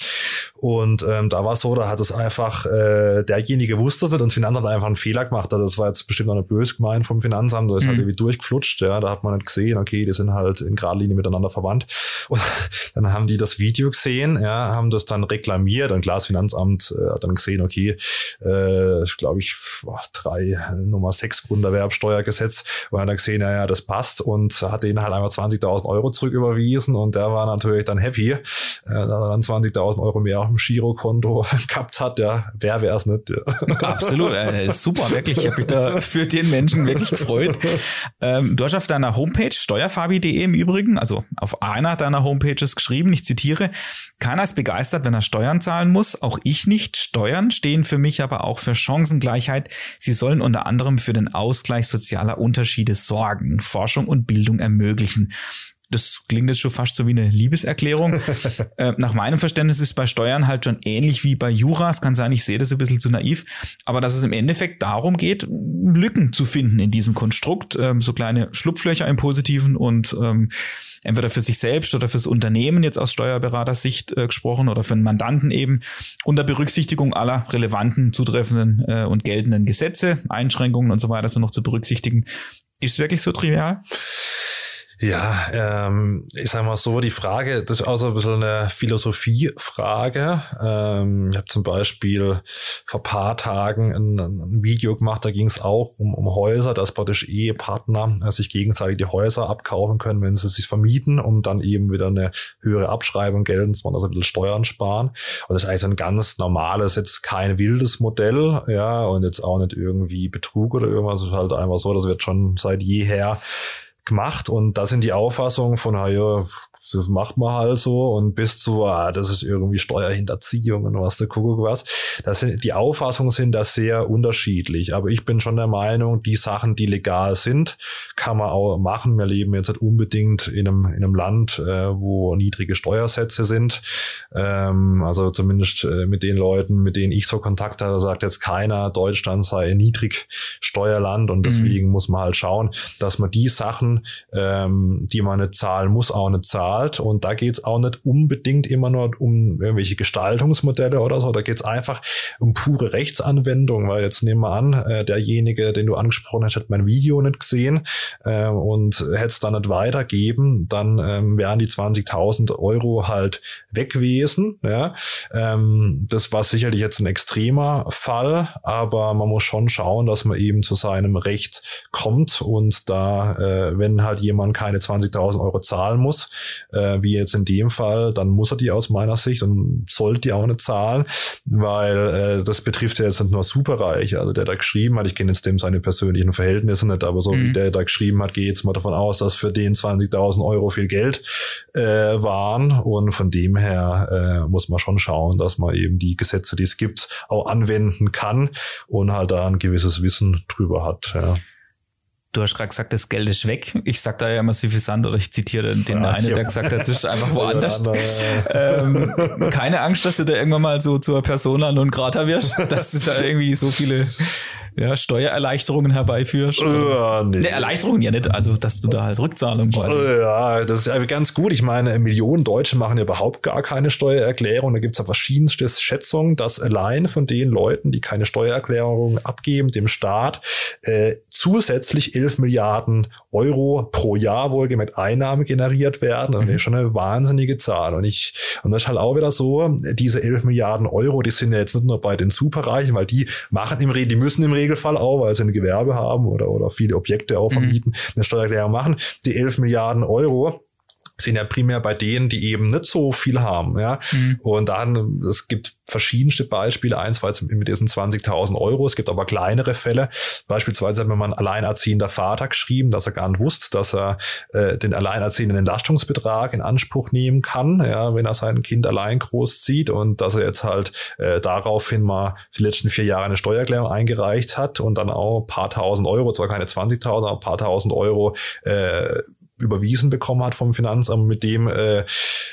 Und ähm, da war es so, da hat es einfach, äh, derjenige wusste es nicht und das Finanzamt hat einfach einen Fehler gemacht. Also das war jetzt bestimmt noch eine böse gemeint vom Finanzamt, da ist mhm. halt irgendwie durchgeflutscht, ja, da hat man nicht gesehen, okay, die sind halt in Gradlinie miteinander verwandt. Und dann haben die das Video gesehen, ja, haben das dann reklamiert und klar, das Finanzamt äh, hat dann gesehen, okay, äh, glaube ich, boah, drei, Nummer sechs Grunderwerbsteuergesetz und hat dann gesehen, ja, ja, das passt und hat denen halt einfach 20.000 Euro zurücküberwiesen und der war natürlich dann happy, äh, dann 20.000 Euro mehr dem Girokonto gehabt hat, ja, wer wäre es nicht? Ja. Absolut, äh, super, wirklich. Ich habe mich da für den Menschen wirklich gefreut. Ähm, du hast auf deiner Homepage steuerfabi.de im Übrigen, also auf einer deiner Homepages geschrieben, ich zitiere, keiner ist begeistert, wenn er Steuern zahlen muss, auch ich nicht. Steuern stehen für mich aber auch für Chancengleichheit. Sie sollen unter anderem für den Ausgleich sozialer Unterschiede sorgen, Forschung und Bildung ermöglichen das klingt jetzt schon fast so wie eine Liebeserklärung. äh, nach meinem Verständnis ist bei Steuern halt schon ähnlich wie bei Jura. Es kann sein, ich sehe das ein bisschen zu naiv, aber dass es im Endeffekt darum geht, Lücken zu finden in diesem Konstrukt, ähm, so kleine Schlupflöcher im Positiven und ähm, entweder für sich selbst oder fürs Unternehmen jetzt aus Steuerberatersicht äh, gesprochen oder für einen Mandanten eben unter Berücksichtigung aller relevanten, zutreffenden äh, und geltenden Gesetze, Einschränkungen und so weiter sind noch zu berücksichtigen. Ist es wirklich so trivial? Ja, ähm, ich sag mal so, die Frage, das ist auch so ein bisschen eine Philosophiefrage. Ähm, ich habe zum Beispiel vor paar Tagen ein, ein Video gemacht, da ging es auch um, um Häuser, dass praktisch Ehepartner äh, sich gegenseitig die Häuser abkaufen können, wenn sie sich vermieten, um dann eben wieder eine höhere Abschreibung gelten, dass man also ein bisschen Steuern sparen. Und das ist eigentlich ein ganz normales, jetzt kein wildes Modell, ja, und jetzt auch nicht irgendwie Betrug oder irgendwas, es ist halt einfach so, das wird schon seit jeher gemacht und da sind die Auffassungen von, ja, das macht man halt so und bis zu, ah, das ist irgendwie Steuerhinterziehung und was der Kuckuck was. Das sind, die Auffassungen sind da sehr unterschiedlich. Aber ich bin schon der Meinung, die Sachen, die legal sind, kann man auch machen. Wir leben jetzt nicht unbedingt in einem, in einem Land, äh, wo niedrige Steuersätze sind. Ähm, also zumindest äh, mit den Leuten, mit denen ich so Kontakt hatte, sagt jetzt keiner, Deutschland sei ein Niedrigsteuerland und mhm. deswegen mhm. muss man halt schauen, dass man die Sachen, ähm, die man nicht zahlen muss, auch nicht zahlen bezahlt. Und da geht's auch nicht unbedingt immer nur um irgendwelche Gestaltungsmodelle oder so. Da geht's einfach um pure Rechtsanwendung, weil jetzt nehmen wir an, äh, derjenige, den du angesprochen hast, hat mein Video nicht gesehen äh, und hätte es dann nicht weitergeben, dann ähm, wären die 20.000 Euro halt weg gewesen. Ja? Ähm, das war sicherlich jetzt ein extremer Fall, aber man muss schon schauen, dass man eben zu seinem Recht kommt und da, äh, wenn halt jemand keine 20.000 Euro zahlen muss, äh, wie jetzt in dem Fall, dann muss er die aus meiner Sicht und sollte die auch nicht zahlen, weil äh, das betrifft ja jetzt nicht nur Superreich, also der da geschrieben hat, ich kenne jetzt dem seine persönlichen Verhältnisse nicht, aber so mhm. wie der da geschrieben hat, gehe jetzt mal davon aus, dass für den 20.000 Euro viel Geld äh, waren und von dem her äh, muss man schon schauen, dass man eben die Gesetze, die es gibt, auch anwenden kann und halt da ein gewisses Wissen drüber hat. Ja. Du hast gerade gesagt, das Geld ist weg. Ich sag da ja immer suffisant oder ich zitiere den ja, einen, der gesagt hat, es ist einfach woanders. ähm, keine Angst, dass du da irgendwann mal so zur Persona non grata wirst, dass du da irgendwie so viele ja, Steuererleichterungen herbeiführst. Ja, nee. nee. Erleichterungen ja nicht, also dass du da halt Rückzahlung quasi. Ja, das ist ganz gut. Ich meine, Millionen Deutsche machen ja überhaupt gar keine Steuererklärung. Da gibt's ja verschiedenste Schätzungen, dass allein von den Leuten, die keine Steuererklärung abgeben, dem Staat äh, zusätzlich 11 Milliarden Euro pro Jahr wohlgemerkt Einnahmen generiert werden. Das ist schon eine wahnsinnige Zahl. Und ich, und das ist halt auch wieder so, diese 11 Milliarden Euro, die sind ja jetzt nicht nur bei den Superreichen, weil die machen im Regelfall, die müssen im Regelfall auch, weil sie ein Gewerbe haben oder, oder viele Objekte auch vermieten, mhm. eine Steuererklärung machen. Die 11 Milliarden Euro, sind ja primär bei denen, die eben nicht so viel haben, ja. Mhm. Und dann, es gibt verschiedenste Beispiele, eins war jetzt mit diesen 20.000 Euro, es gibt aber kleinere Fälle, beispielsweise hat mir mal ein alleinerziehender Vater geschrieben, dass er gar nicht wusste, dass er äh, den alleinerziehenden Entlastungsbetrag in Anspruch nehmen kann, ja, wenn er sein Kind allein großzieht und dass er jetzt halt äh, daraufhin mal die letzten vier Jahre eine Steuererklärung eingereicht hat und dann auch paar tausend Euro, zwar keine 20.000, aber paar tausend Euro äh, überwiesen bekommen hat vom Finanzamt, mit dem äh,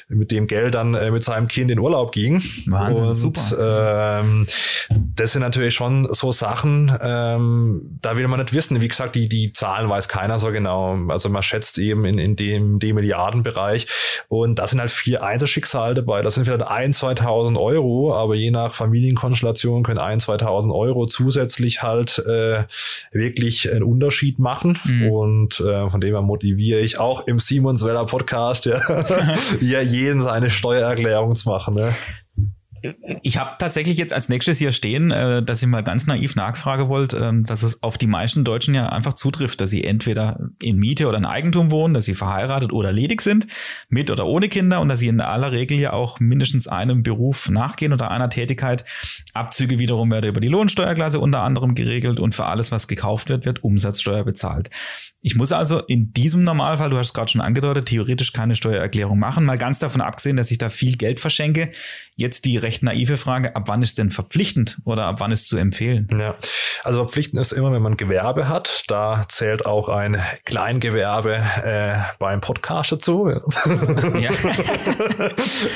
mit dem Geld dann äh, mit seinem Kind in Urlaub ging. Wahnsinn, und, super. Ähm, das sind natürlich schon so Sachen, ähm, da will man nicht wissen. Wie gesagt, die die Zahlen weiß keiner so genau. Also man schätzt eben in in dem dem Milliardenbereich und da sind halt vier Einzelschicksale dabei. Das sind vielleicht ein 2.000 Euro, aber je nach Familienkonstellation können ein 2.000 Euro zusätzlich halt äh, wirklich einen Unterschied machen mhm. und äh, von dem her motiviere ich auch im Simonsweller Podcast, ja, ja jeden seine Steuererklärung zu machen. Ne? Ich habe tatsächlich jetzt als nächstes hier stehen, äh, dass ich mal ganz naiv nachfragen wollte, äh, dass es auf die meisten Deutschen ja einfach zutrifft, dass sie entweder in Miete oder in Eigentum wohnen, dass sie verheiratet oder ledig sind, mit oder ohne Kinder und dass sie in aller Regel ja auch mindestens einem Beruf nachgehen oder einer Tätigkeit. Abzüge wiederum werden über die Lohnsteuerklasse unter anderem geregelt und für alles, was gekauft wird, wird Umsatzsteuer bezahlt. Ich muss also in diesem Normalfall, du hast es gerade schon angedeutet, theoretisch keine Steuererklärung machen. Mal ganz davon abgesehen, dass ich da viel Geld verschenke. Jetzt die recht naive Frage, ab wann ist denn verpflichtend oder ab wann ist zu empfehlen? Ja, also verpflichtend ist immer, wenn man Gewerbe hat. Da zählt auch ein Kleingewerbe äh, beim Podcast dazu. Ja.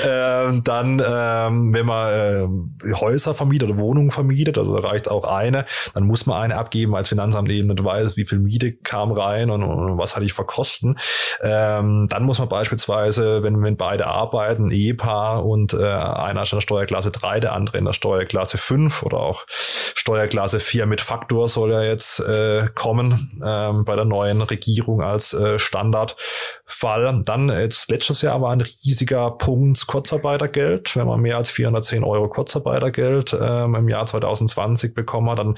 ähm, dann, ähm, wenn man äh, Häuser vermietet oder Wohnungen vermietet, also reicht auch eine, dann muss man eine abgeben, als Finanzamt eben nicht weiß, wie viel Miete kam rein und, und was hatte ich für Kosten. Ähm, dann muss man beispielsweise, wenn, wenn beide arbeiten, Ehepaar und äh, einer in der Steuerklasse 3, der andere in der Steuerklasse 5 oder auch Steuerklasse 4 mit Faktor soll ja jetzt äh, kommen ähm, bei der neuen Regierung als äh, Standardfall. Dann jetzt letztes Jahr war ein riesiger Punkt Kurzarbeitergeld. Wenn man mehr als 410 Euro Kurzarbeitergeld ähm, im Jahr 2020 bekommen hat, dann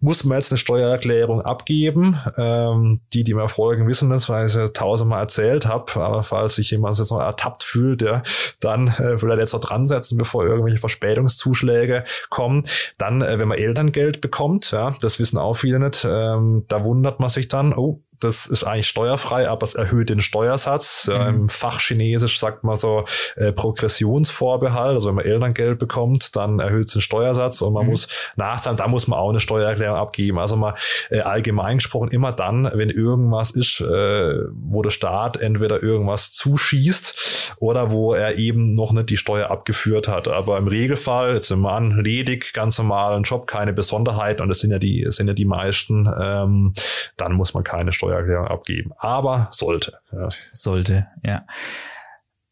muss man jetzt eine Steuererklärung abgeben. Ähm, die, die mir folgen, wissen das, weil ich es tausendmal erzählt habe. Aber falls sich jemand jetzt noch ertappt fühlt, ja, dann äh, will er jetzt noch dran setzen, bevor irgendwelche Verspätungszuschläge kommen. Dann, äh, wenn man Elterngeld bekommt, ja, das wissen auch viele nicht, ähm, da wundert man sich dann, oh, das ist eigentlich steuerfrei, aber es erhöht den Steuersatz. Mhm. Im Fachchinesisch sagt man so äh, Progressionsvorbehalt. Also wenn man Elterngeld bekommt, dann erhöht es den Steuersatz und man mhm. muss nachzahlen. Da muss man auch eine Steuererklärung abgeben. Also mal äh, allgemein gesprochen immer dann, wenn irgendwas ist, äh, wo der Staat entweder irgendwas zuschießt oder wo er eben noch nicht die Steuer abgeführt hat. Aber im Regelfall, jetzt sind wir an, ledig, ganz normalen Job, keine Besonderheiten und das sind ja die, sind ja die meisten, ähm, dann muss man keine Steuer Steuererklärung abgeben. Aber sollte. Ja. Sollte, ja.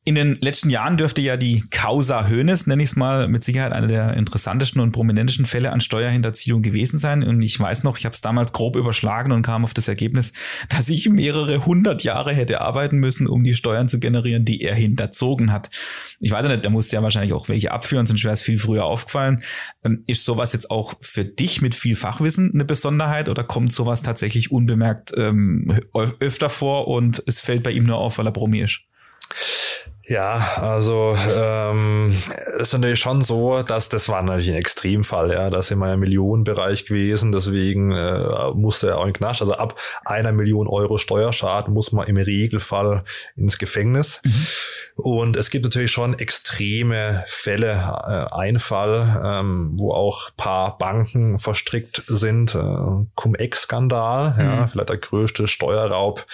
In den letzten Jahren dürfte ja die Causa Hönes, nenne ich es mal, mit Sicherheit eine der interessantesten und prominentesten Fälle an Steuerhinterziehung gewesen sein. Und ich weiß noch, ich habe es damals grob überschlagen und kam auf das Ergebnis, dass ich mehrere hundert Jahre hätte arbeiten müssen, um die Steuern zu generieren, die er hinterzogen hat. Ich weiß nicht, da musste ja wahrscheinlich auch welche abführen, sonst wäre es viel früher aufgefallen. Ähm, ist sowas jetzt auch für dich mit viel Fachwissen eine Besonderheit oder kommt sowas tatsächlich unbemerkt ähm, öfter vor und es fällt bei ihm nur auf, weil er Promi ist? Ja, also ähm, ist natürlich schon so, dass das war natürlich ein Extremfall, ja, das ist immer im Millionenbereich gewesen, deswegen äh, musste er auch in Knast. Also ab einer Million Euro Steuerschaden muss man im Regelfall ins Gefängnis. Mhm. Und es gibt natürlich schon extreme Fälle, äh, ein Fall, ähm, wo auch paar Banken verstrickt sind, äh, Cum-Ex-Skandal, mhm. ja, vielleicht der größte Steuerraub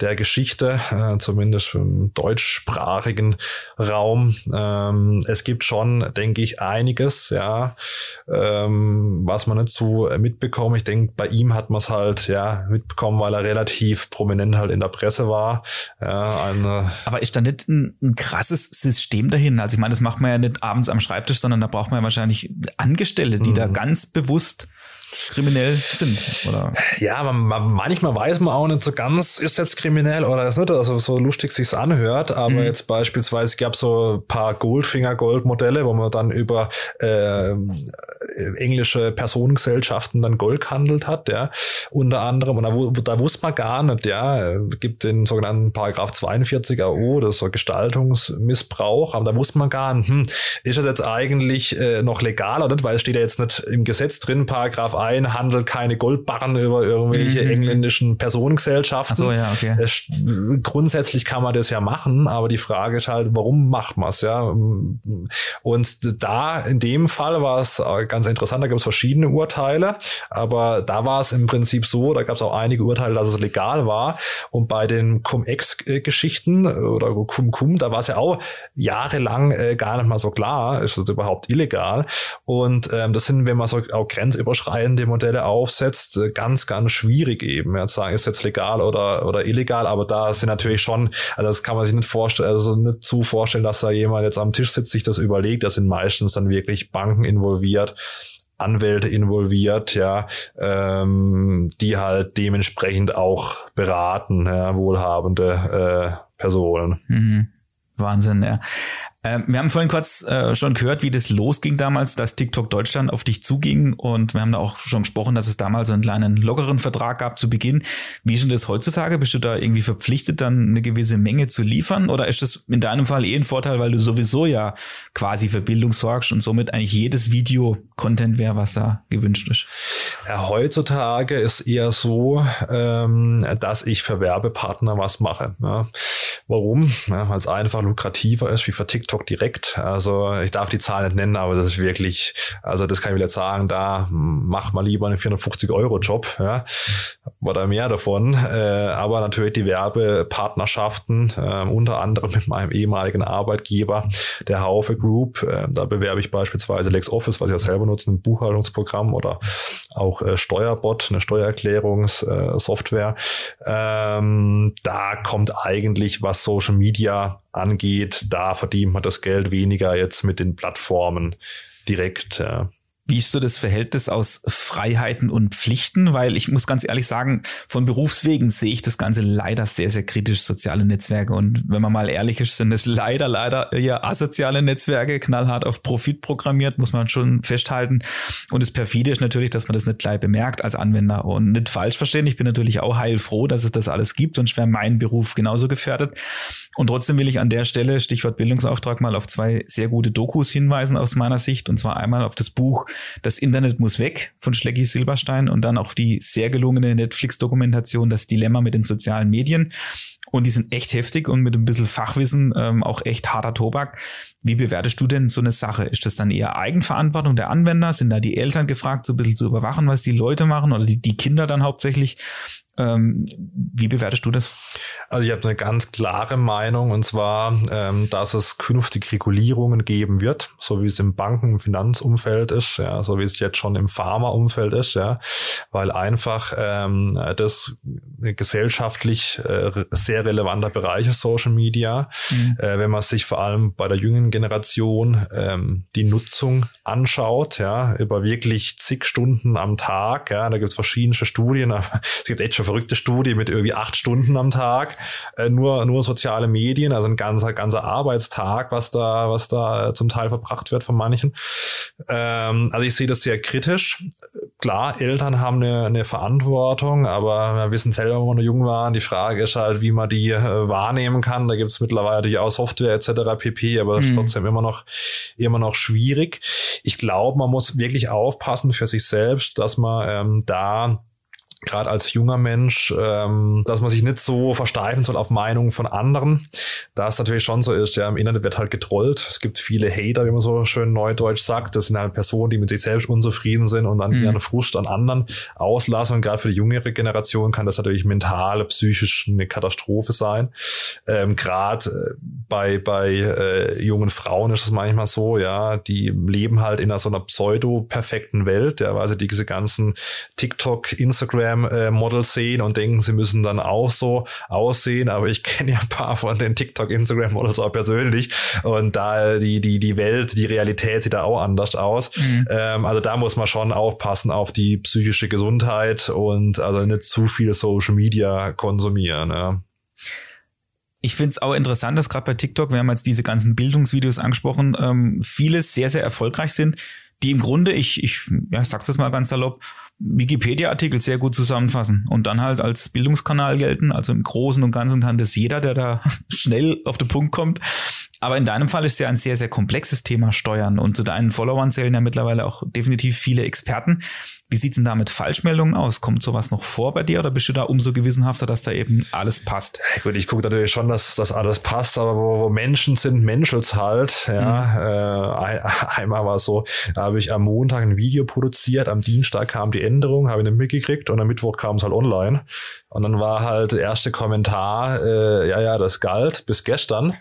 der Geschichte, äh, zumindest im deutschsprachigen Raum. Ähm, es gibt schon, denke ich, einiges, ja, ähm, was man nicht so mitbekommt. Ich denke, bei ihm hat man es halt ja mitbekommen, weil er relativ prominent halt in der Presse war. Ja, eine Aber ist da nicht ein ein krasses System dahin. Also ich meine, das macht man ja nicht abends am Schreibtisch, sondern da braucht man ja wahrscheinlich Angestellte, die mhm. da ganz bewusst kriminell sind, oder? Ja, man, man, manchmal weiß man auch nicht so ganz, ist jetzt kriminell oder ist nicht, also so lustig sich's anhört, aber mhm. jetzt beispielsweise gab so ein paar Goldfinger Gold Modelle, wo man dann über äh, englische Personengesellschaften dann Gold gehandelt hat, ja, unter anderem. Und da, da wusste man gar nicht, ja, gibt den sogenannten Paragraph 42 AO, das ist so Gestaltungsmissbrauch, aber da wusste man gar nicht, hm, ist das jetzt eigentlich äh, noch legal oder nicht, weil es steht ja jetzt nicht im Gesetz drin, Paragraph 1, handelt keine Goldbarren über irgendwelche mhm. engländischen Personengesellschaften. Ach so, ja, okay. Es, grundsätzlich kann man das ja machen, aber die Frage ist halt, warum macht man es, ja? Und da, in dem Fall war es ganz interessant, da gibt es verschiedene Urteile, aber da war es im Prinzip so, da gab es auch einige Urteile, dass es legal war. Und bei den Cum-Ex-Geschichten oder Cum-Cum, da war es ja auch jahrelang äh, gar nicht mal so klar, ist das überhaupt illegal. Und ähm, das sind, wenn man so auch grenzüberschreitende Modelle aufsetzt, äh, ganz, ganz schwierig eben. Ja, sagen, ist jetzt legal oder, oder illegal, aber da sind natürlich schon, also das kann man sich nicht vorstellen, also nicht zu vorstellen, dass da jemand jetzt am Tisch sitzt, sich das überlegt. Da sind meistens dann wirklich Banken involviert, Anwälte involviert, ja, ähm, die halt dementsprechend auch beraten, ja, wohlhabende äh, Personen. Mhm. Wahnsinn, ja. Ähm, wir haben vorhin kurz äh, schon gehört, wie das losging damals, dass TikTok Deutschland auf dich zuging und wir haben da auch schon gesprochen, dass es damals so einen kleinen lockeren Vertrag gab zu Beginn. Wie ist denn das heutzutage? Bist du da irgendwie verpflichtet, dann eine gewisse Menge zu liefern oder ist das in deinem Fall eh ein Vorteil, weil du sowieso ja quasi für Bildung sorgst und somit eigentlich jedes Video Content wäre, was da gewünscht ist? Ja, heutzutage ist eher so, ähm, dass ich für Werbepartner was mache. Ja. Warum? Ja, weil es einfach lukrativer ist wie für TikTok TikTok direkt. Also ich darf die Zahl nicht nennen, aber das ist wirklich, also das kann ich jetzt sagen, da mach mal lieber einen 450 Euro Job, ja, oder mehr davon. Äh, aber natürlich die Werbepartnerschaften, äh, unter anderem mit meinem ehemaligen Arbeitgeber, der Haufe Group. Äh, da bewerbe ich beispielsweise LexOffice, was ich ja selber nutze, ein Buchhaltungsprogramm oder auch äh, Steuerbot, eine Steuererklärungssoftware. Ähm, da kommt eigentlich, was Social Media angeht, da verdient man das Geld weniger jetzt mit den Plattformen direkt. Ja. Wie ist so das Verhältnis aus Freiheiten und Pflichten? Weil ich muss ganz ehrlich sagen, von Berufswegen sehe ich das Ganze leider sehr, sehr kritisch, soziale Netzwerke. Und wenn man mal ehrlich ist, sind es leider, leider eher asoziale Netzwerke, knallhart auf Profit programmiert, muss man schon festhalten. Und das perfide ist natürlich, dass man das nicht gleich bemerkt als Anwender und nicht falsch verstehen. Ich bin natürlich auch heilfroh, dass es das alles gibt, sonst wäre mein Beruf genauso gefährdet. Und trotzdem will ich an der Stelle, Stichwort Bildungsauftrag, mal auf zwei sehr gute Dokus hinweisen aus meiner Sicht. Und zwar einmal auf das Buch das Internet muss weg von Schlecki Silberstein und dann auch die sehr gelungene Netflix-Dokumentation Das Dilemma mit den sozialen Medien. Und die sind echt heftig und mit ein bisschen Fachwissen ähm, auch echt harter Tobak. Wie bewertest du denn so eine Sache? Ist das dann eher Eigenverantwortung der Anwender? Sind da die Eltern gefragt, so ein bisschen zu überwachen, was die Leute machen oder die, die Kinder dann hauptsächlich? Ähm, wie bewertest du das? Also ich habe eine ganz klare Meinung und zwar, ähm, dass es künftig Regulierungen geben wird, so wie es im Banken- und Finanzumfeld ist, ja, so wie es jetzt schon im Pharmaumfeld ist, ja, weil einfach ähm, das gesellschaftlich äh, sehr relevanter Bereich ist Social Media. Mhm. Äh, wenn man sich vor allem bei der jüngeren Generation ähm, die Nutzung anschaut, ja, über wirklich zig Stunden am Tag, ja, da gibt es verschiedene Studien, es gibt echt schon verrückte Studie mit irgendwie acht Stunden am Tag, äh, nur, nur soziale Medien, also ein ganzer, ganzer Arbeitstag, was da, was da zum Teil verbracht wird von manchen. Ähm, also ich sehe das sehr kritisch. Klar, Eltern haben eine, eine Verantwortung, aber wir wissen selber, wenn wir noch jung waren, die Frage ist halt, wie man die äh, wahrnehmen kann. Da gibt es mittlerweile auch Software etc. pp, aber mhm. trotzdem immer noch, immer noch schwierig. Ich glaube, man muss wirklich aufpassen für sich selbst, dass man ähm, da gerade als junger Mensch, ähm, dass man sich nicht so versteifen soll auf Meinungen von anderen. Da es natürlich schon so ist, ja, im Internet wird halt getrollt. Es gibt viele Hater, wie man so schön neudeutsch sagt. Das sind halt Personen, die mit sich selbst unzufrieden sind und dann mhm. ihren Frust an anderen auslassen. Und gerade für die jüngere Generation kann das natürlich mental, psychisch eine Katastrophe sein. Ähm, gerade äh, bei, bei äh, jungen Frauen ist es manchmal so, ja, die leben halt in einer so einer pseudo-perfekten Welt, ja, weil sie diese ganzen TikTok, Instagram, Instagram-Models sehen und denken, sie müssen dann auch so aussehen. Aber ich kenne ja ein paar von den TikTok, Instagram-Models auch persönlich. Und da die, die, die Welt, die Realität sieht da auch anders aus. Mhm. Ähm, also da muss man schon aufpassen auf die psychische Gesundheit und also nicht zu viel Social Media konsumieren. Ja. Ich finde es auch interessant, dass gerade bei TikTok, wir haben jetzt diese ganzen Bildungsvideos angesprochen, ähm, viele sehr, sehr erfolgreich sind die im Grunde, ich, ich ja, sag's das mal ganz salopp, Wikipedia-Artikel sehr gut zusammenfassen und dann halt als Bildungskanal gelten. Also im Großen und Ganzen kann das jeder, der da schnell auf den Punkt kommt. Aber in deinem Fall ist ja ein sehr, sehr komplexes Thema Steuern und zu deinen Followern zählen ja mittlerweile auch definitiv viele Experten. Wie sieht's denn da mit Falschmeldungen aus? Kommt sowas noch vor bei dir oder bist du da umso gewissenhafter, dass da eben alles passt? Ja, gut, ich gucke natürlich schon, dass das alles passt, aber wo, wo Menschen sind, menschelt's halt. Ja, mhm. äh, einmal war es so, da habe ich am Montag ein Video produziert, am Dienstag kam die Änderung, habe ich nicht mitgekriegt und am Mittwoch kam es halt online. Und dann war halt der erste Kommentar, äh, ja, ja, das galt bis gestern.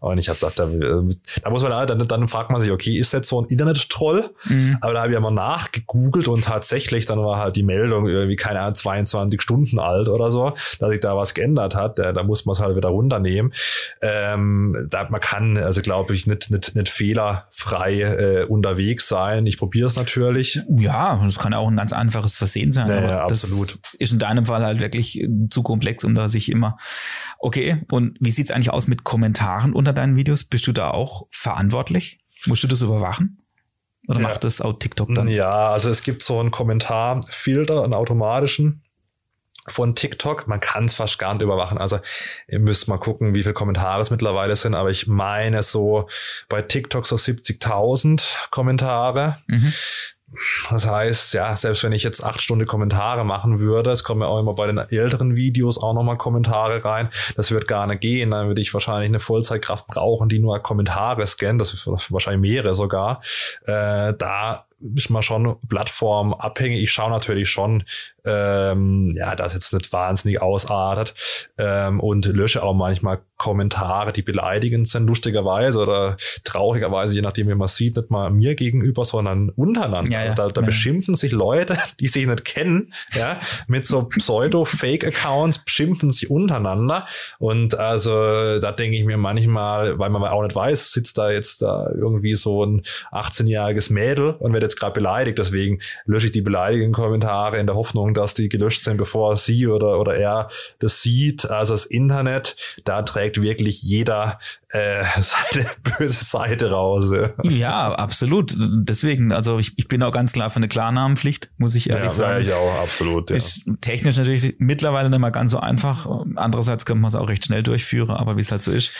Und ich habe gedacht, da, da muss man halt, dann, dann fragt man sich, okay, ist jetzt so ein Internet-Troll? Mhm. Aber da habe ich ja mal nachgegoogelt und tatsächlich, dann war halt die Meldung irgendwie, keine Ahnung, 22 Stunden alt oder so, dass sich da was geändert hat. Da, da muss man es halt wieder runternehmen. Ähm, da, man kann, also glaube ich, nicht, nicht, nicht fehlerfrei äh, unterwegs sein. Ich probiere es natürlich. Ja, das kann auch ein ganz einfaches Versehen sein. Ja, absolut. ist in deinem Fall halt wirklich zu komplex, um da sich immer. Okay, und wie sieht's eigentlich aus mit Kommentaren unter deinen Videos? Bist du da auch verantwortlich? Musst du das überwachen? Oder ja. macht das auch TikTok dann? Ja, also es gibt so einen Kommentarfilter, einen automatischen von TikTok. Man kann es fast gar nicht überwachen. Also ihr müsst mal gucken, wie viele Kommentare es mittlerweile sind. Aber ich meine so bei TikTok so 70.000 Kommentare. Mhm. Das heißt, ja, selbst wenn ich jetzt acht Stunden Kommentare machen würde, es kommen ja auch immer bei den älteren Videos auch nochmal Kommentare rein, das wird gar nicht gehen. Dann würde ich wahrscheinlich eine Vollzeitkraft brauchen, die nur Kommentare scannt, das ist wahrscheinlich mehrere sogar. Äh, da ist man schon plattformabhängig. Ich schaue natürlich schon, ähm, ja, das jetzt nicht wahnsinnig ausartet ähm, und lösche auch manchmal Kommentare, die beleidigend sind, lustigerweise oder traurigerweise, je nachdem, wie man sieht, nicht mal mir gegenüber, sondern untereinander. Ja, ja, da, da ja. beschimpfen sich Leute, die sich nicht kennen, ja, mit so Pseudo-Fake-Accounts beschimpfen sich untereinander. Und also da denke ich mir manchmal, weil man auch nicht weiß, sitzt da jetzt da irgendwie so ein 18-jähriges Mädel und wird jetzt gerade beleidigt, deswegen lösche ich die beleidigenden Kommentare in der Hoffnung, dass die gelöscht sind, bevor sie oder, oder er das sieht. Also das Internet, da trägt wirklich jeder äh, seine böse Seite raus. Ja. ja, absolut. Deswegen, also ich, ich bin auch ganz klar für eine Klarnamenpflicht, muss ich ehrlich ja, sagen. Ja, ich auch, absolut. Ja. Ist technisch natürlich mittlerweile nicht mal ganz so einfach. Andererseits könnte man es auch recht schnell durchführen, aber wie es halt so ist.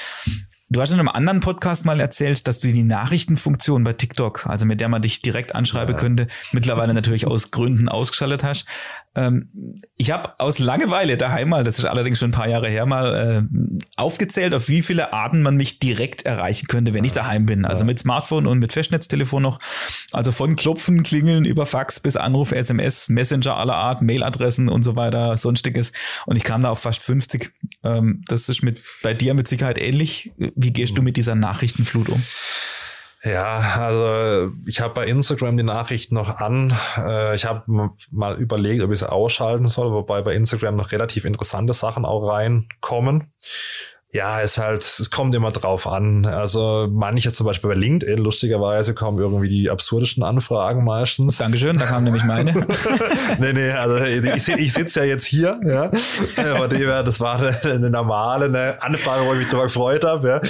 Du hast in einem anderen Podcast mal erzählt, dass du die Nachrichtenfunktion bei TikTok, also mit der man dich direkt anschreiben ja. könnte, mittlerweile natürlich aus Gründen ausgeschaltet hast. Ähm, ich habe aus Langeweile daheim mal, das ist allerdings schon ein paar Jahre her, mal äh, aufgezählt, auf wie viele Arten man mich direkt erreichen könnte, wenn ich daheim bin. Also mit Smartphone und mit Festnetztelefon noch. Also von Klopfen, Klingeln über Fax bis Anruf, SMS, Messenger aller Art, Mailadressen und so weiter, sonstiges. Und ich kam da auf fast 50. Ähm, das ist mit bei dir mit Sicherheit ähnlich wie gehst du mit dieser Nachrichtenflut um? Ja, also ich habe bei Instagram die Nachrichten noch an. Äh, ich habe mal überlegt, ob ich sie ausschalten soll, wobei bei Instagram noch relativ interessante Sachen auch reinkommen. Ja, es halt, es kommt immer drauf an. Also manche zum Beispiel bei LinkedIn, lustigerweise kommen irgendwie die absurdesten Anfragen meistens. Dankeschön, da kam nämlich meine. nee, nee, also ich, ich sitze ja jetzt hier, ja. Aber die, das war eine normale eine Anfrage, wo ich mich drüber gefreut habe.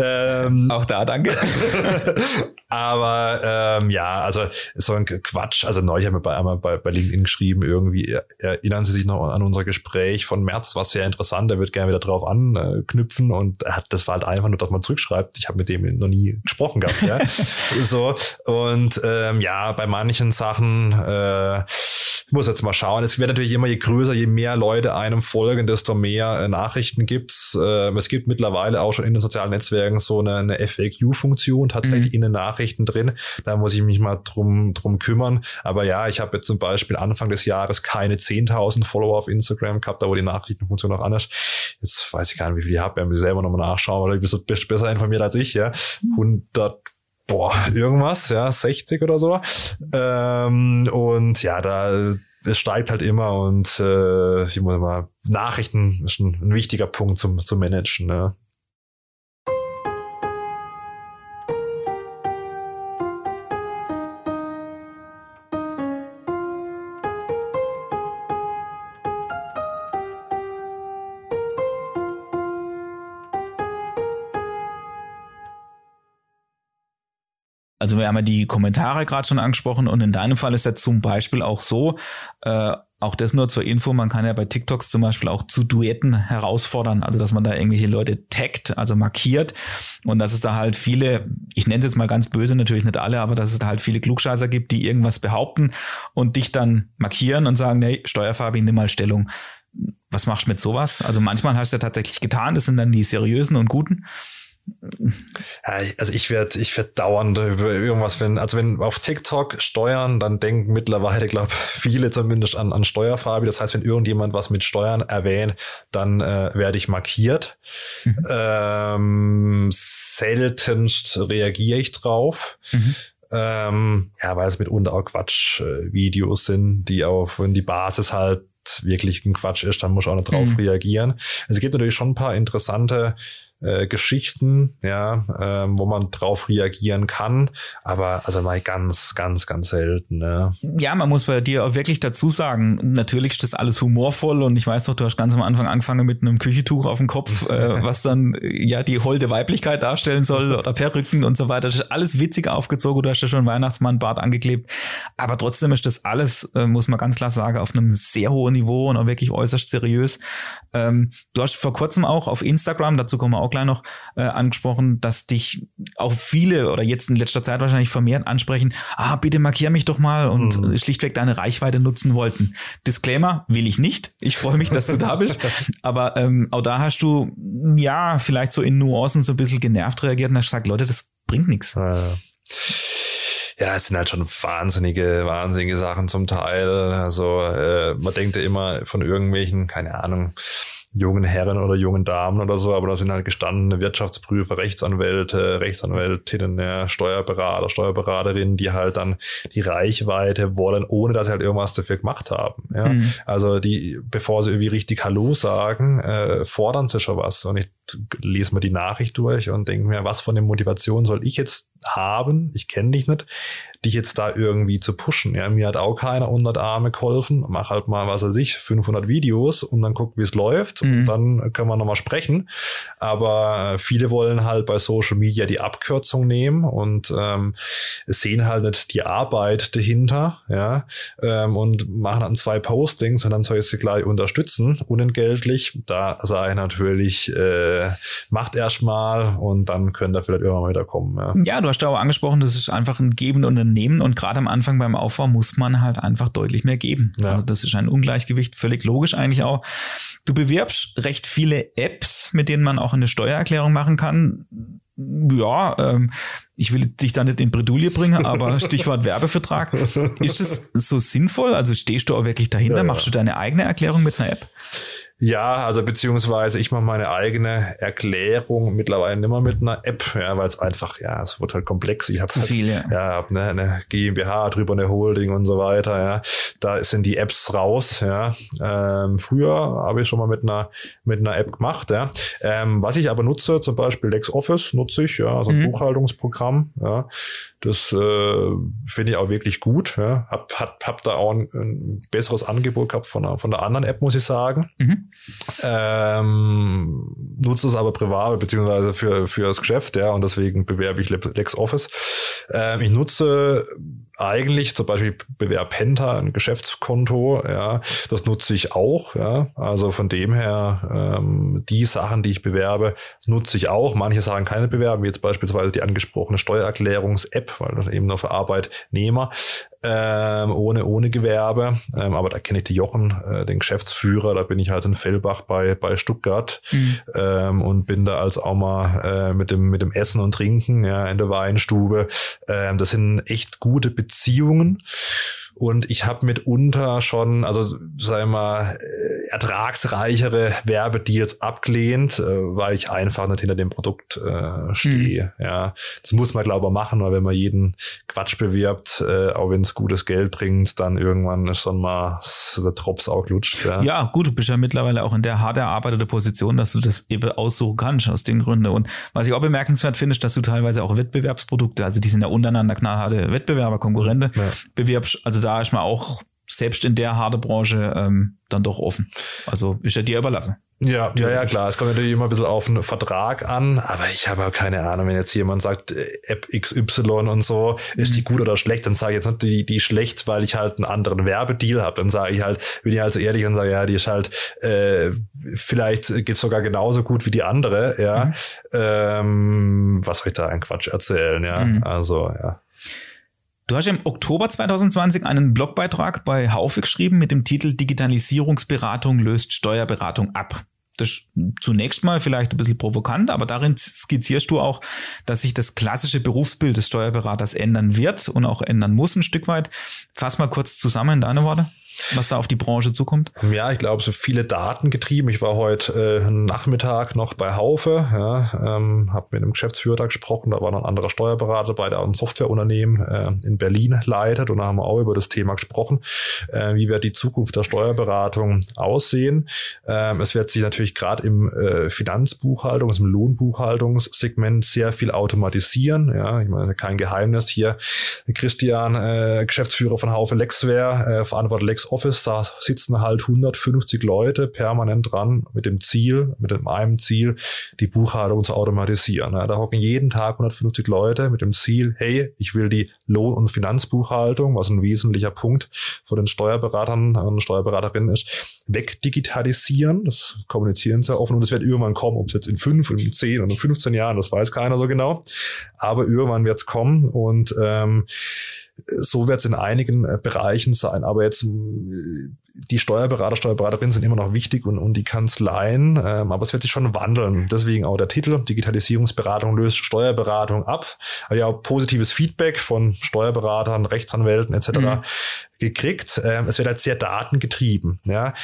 Ja. Ähm, Auch da, danke. Aber ähm, ja, also so ein Quatsch. Also neulich haben wir bei einmal bei, bei LinkedIn geschrieben, irgendwie erinnern Sie sich noch an unser Gespräch von März, war sehr interessant, er wird gerne wieder drauf anknüpfen und er hat, das war halt einfach nur, dass man zurückschreibt. Ich habe mit dem noch nie gesprochen gehabt, ja. so. Und ähm, ja, bei manchen Sachen äh, muss jetzt mal schauen. Es wird natürlich immer, je größer, je mehr Leute einem folgen, desto mehr äh, Nachrichten gibt's. Äh, es gibt mittlerweile auch schon in den sozialen Netzwerken so eine, eine FAQ-Funktion tatsächlich mhm. in den Nachrichten drin. Da muss ich mich mal drum, drum kümmern. Aber ja, ich habe jetzt zum Beispiel Anfang des Jahres keine 10.000 Follower auf Instagram gehabt, da wo die Nachrichtenfunktion noch anders. Jetzt weiß ich gar nicht, wie viel ich habe. Wir müssen selber nochmal nachschauen, weil du bist besser informiert als ich, ja. 100 boah, irgendwas, ja, 60 oder so. Ähm, und ja, da es steigt halt immer und äh, ich muss mal Nachrichten ist ein, ein wichtiger Punkt zum, zum Managen. Ne? Also wir haben ja die Kommentare gerade schon angesprochen und in deinem Fall ist ja zum Beispiel auch so, äh, auch das nur zur Info, man kann ja bei TikToks zum Beispiel auch zu Duetten herausfordern, also dass man da irgendwelche Leute taggt, also markiert und dass es da halt viele, ich nenne es jetzt mal ganz böse, natürlich nicht alle, aber dass es da halt viele Klugscheißer gibt, die irgendwas behaupten und dich dann markieren und sagen, nee, Steuerfabi, nimm mal Stellung. Was machst du mit sowas? Also manchmal hast du ja tatsächlich getan, das sind dann die seriösen und guten. Ja, also ich werde ich werd dauernd über irgendwas, wenn, also wenn auf TikTok steuern, dann denken mittlerweile, glaube viele zumindest an, an Steuerfabi. Das heißt, wenn irgendjemand was mit Steuern erwähnt, dann äh, werde ich markiert. Mhm. Ähm, seltenst reagiere ich drauf. Mhm. Ähm, ja, weil es mitunter auch Quatsch-Videos sind, die auf, wenn die Basis halt wirklich ein Quatsch ist, dann muss ich auch noch drauf mhm. reagieren. Also es gibt natürlich schon ein paar interessante äh, Geschichten, ja, ähm, wo man drauf reagieren kann, aber also mal ganz, ganz, ganz selten. Ne? Ja, man muss bei dir auch wirklich dazu sagen, natürlich ist das alles humorvoll und ich weiß doch, du hast ganz am Anfang angefangen mit einem Küchentuch auf dem Kopf, äh, was dann ja die holde Weiblichkeit darstellen soll oder Perücken und so weiter. Das ist alles witzig aufgezogen, du hast ja schon Weihnachtsmann Bart angeklebt, aber trotzdem ist das alles, äh, muss man ganz klar sagen, auf einem sehr hohen Niveau und auch wirklich äußerst seriös. Ähm, du hast vor kurzem auch auf Instagram, dazu kommen wir auch gleich noch äh, angesprochen, dass dich auch viele oder jetzt in letzter Zeit wahrscheinlich vermehrt ansprechen, ah, bitte markier mich doch mal und mhm. schlichtweg deine Reichweite nutzen wollten. Disclaimer, will ich nicht. Ich freue mich, dass du da bist. Aber ähm, auch da hast du, ja, vielleicht so in Nuancen so ein bisschen genervt reagiert und hast gesagt, Leute, das bringt nichts. Ja ja, es sind halt schon wahnsinnige, wahnsinnige Sachen zum Teil. Also äh, man denkt ja immer von irgendwelchen, keine Ahnung, jungen Herren oder jungen Damen oder so, aber da sind halt gestandene Wirtschaftsprüfer, Rechtsanwälte, Rechtsanwältinnen, ja, Steuerberater, Steuerberaterinnen, die halt dann die Reichweite wollen, ohne dass sie halt irgendwas dafür gemacht haben. Ja? Mhm. Also die, bevor sie irgendwie richtig Hallo sagen, äh, fordern sie schon was. Und ich lese mir die Nachricht durch und denke mir, was von der Motivation soll ich jetzt haben? Ich kenne dich nicht dich jetzt da irgendwie zu pushen. Ja, mir hat auch keiner unter der Arme geholfen. Mach halt mal, was weiß ich, 500 Videos und dann guck, wie es läuft mhm. und dann können wir nochmal sprechen. Aber viele wollen halt bei Social Media die Abkürzung nehmen und ähm, sehen halt nicht die Arbeit dahinter, ja, ähm, und machen dann zwei Postings und dann soll ich sie gleich unterstützen, unentgeltlich. Da sage ich natürlich, äh, macht erst mal und dann könnt ihr vielleicht irgendwann wieder kommen. Ja, ja du hast ja auch angesprochen, das ist einfach ein Geben und ein nehmen und gerade am Anfang beim Aufbau muss man halt einfach deutlich mehr geben. Ja. Also das ist ein Ungleichgewicht, völlig logisch eigentlich auch. Du bewirbst recht viele Apps, mit denen man auch eine Steuererklärung machen kann. Ja, ähm, ich will dich da nicht in Bredouille bringen, aber Stichwort Werbevertrag. Ist das so sinnvoll? Also stehst du auch wirklich dahinter? Ja, ja. Machst du deine eigene Erklärung mit einer App? Ja, also beziehungsweise ich mache meine eigene Erklärung mittlerweile nicht mehr mit einer App, ja, weil es einfach, ja, es wird halt komplex. Ich habe halt, viel, ja, ja hab eine, eine GmbH drüber, eine Holding und so weiter, ja. Da sind die Apps raus, ja. Ähm, früher habe ich schon mal mit einer mit einer App gemacht, ja. Ähm, was ich aber nutze, zum Beispiel LexOffice nutze ich, ja, so ein mhm. Buchhaltungsprogramm, ja. Das äh, finde ich auch wirklich gut. Ja. Hab, hab, hab da auch ein, ein besseres Angebot gehabt von einer, von einer anderen App, muss ich sagen. Mhm. Ähm, nutze es aber privat beziehungsweise für, für das Geschäft, ja, und deswegen bewerbe ich LexOffice. Ähm, ich nutze eigentlich zum Beispiel bewerb Penta ein Geschäftskonto, ja, das nutze ich auch, ja, also von dem her ähm, die Sachen, die ich bewerbe, nutze ich auch. Manche Sachen keine bewerben, wie jetzt beispielsweise die angesprochene Steuererklärungs-App, weil das eben nur für Arbeitnehmer ähm, ohne ohne Gewerbe, ähm, aber da kenne ich die Jochen, äh, den Geschäftsführer, da bin ich halt in Fellbach bei bei Stuttgart mhm. ähm, und bin da als auch mal äh, mit dem mit dem Essen und Trinken ja in der Weinstube. Ähm, das sind echt gute Beziehungen. Und ich habe mitunter schon, also sagen wir mal, äh, ertragsreichere Werbedeals abgelehnt, äh, weil ich einfach nicht hinter dem Produkt äh, stehe. Mhm. Ja, das muss man glaube ich machen, weil wenn man jeden Quatsch bewirbt, äh, auch wenn es gutes Geld bringt, dann irgendwann ist dann mal der Drops auch lutscht. Ja. ja, gut, du bist ja mittlerweile auch in der hart erarbeiteten Position, dass du das eben aussuchen kannst aus den Gründen. Und was ich auch bemerkenswert finde, ist, dass du teilweise auch Wettbewerbsprodukte, also die sind ja untereinander knallharte Wettbewerber, Konkurrente, ja. bewirbst. Also da da ist man auch selbst in der harte Branche ähm, dann doch offen. Also ist ja dir überlassen. Ja, ja, ja, klar. Es kommt natürlich immer ein bisschen auf einen Vertrag an, aber ich habe auch keine Ahnung, wenn jetzt jemand sagt, äh, App XY und so, ist die mhm. gut oder schlecht, dann sage ich jetzt nicht die, die schlecht, weil ich halt einen anderen Werbedeal habe. Dann sage ich halt, bin ich halt so ehrlich und sage, ja, die ist halt, äh, vielleicht geht's sogar genauso gut wie die andere, ja. Mhm. Ähm, was soll ich da ein Quatsch erzählen, ja. Mhm. Also, ja. Du hast im Oktober 2020 einen Blogbeitrag bei Haufe geschrieben mit dem Titel Digitalisierungsberatung löst Steuerberatung ab. Das ist zunächst mal vielleicht ein bisschen provokant, aber darin skizzierst du auch, dass sich das klassische Berufsbild des Steuerberaters ändern wird und auch ändern muss ein Stück weit. Fass mal kurz zusammen in deine Worte was da auf die Branche zukommt? Ja, ich glaube, so viele Daten getrieben. Ich war heute äh, Nachmittag noch bei Haufe, ja, ähm, habe mit einem Geschäftsführer da gesprochen, da war noch ein anderer Steuerberater bei der Softwareunternehmen äh, in Berlin leitet und da haben wir auch über das Thema gesprochen, äh, wie wird die Zukunft der Steuerberatung aussehen. Ähm, es wird sich natürlich gerade im äh, Finanzbuchhaltungs-, im Lohnbuchhaltungssegment sehr viel automatisieren. Ja, ich meine, kein Geheimnis hier. Christian, äh, Geschäftsführer von Haufe Lexware, äh, verantwortet Lex Office, da sitzen halt 150 Leute permanent dran mit dem Ziel, mit dem einem Ziel, die Buchhaltung zu automatisieren. Da hocken jeden Tag 150 Leute mit dem Ziel, hey, ich will die Lohn- und Finanzbuchhaltung, was ein wesentlicher Punkt von den Steuerberatern und Steuerberaterinnen ist, wegdigitalisieren. Das kommunizieren sie offen und es wird irgendwann kommen, ob es jetzt in fünf, in zehn oder 15 Jahren, das weiß keiner so genau. Aber irgendwann wird es kommen und ähm, so wird es in einigen äh, Bereichen sein. Aber jetzt die Steuerberater, Steuerberaterinnen sind immer noch wichtig und, und die Kanzleien, ähm, aber es wird sich schon wandeln. Deswegen auch der Titel, Digitalisierungsberatung löst Steuerberatung ab. Also ja, positives Feedback von Steuerberatern, Rechtsanwälten etc. Mhm gekriegt. Ähm, es wird halt sehr datengetrieben. Ja.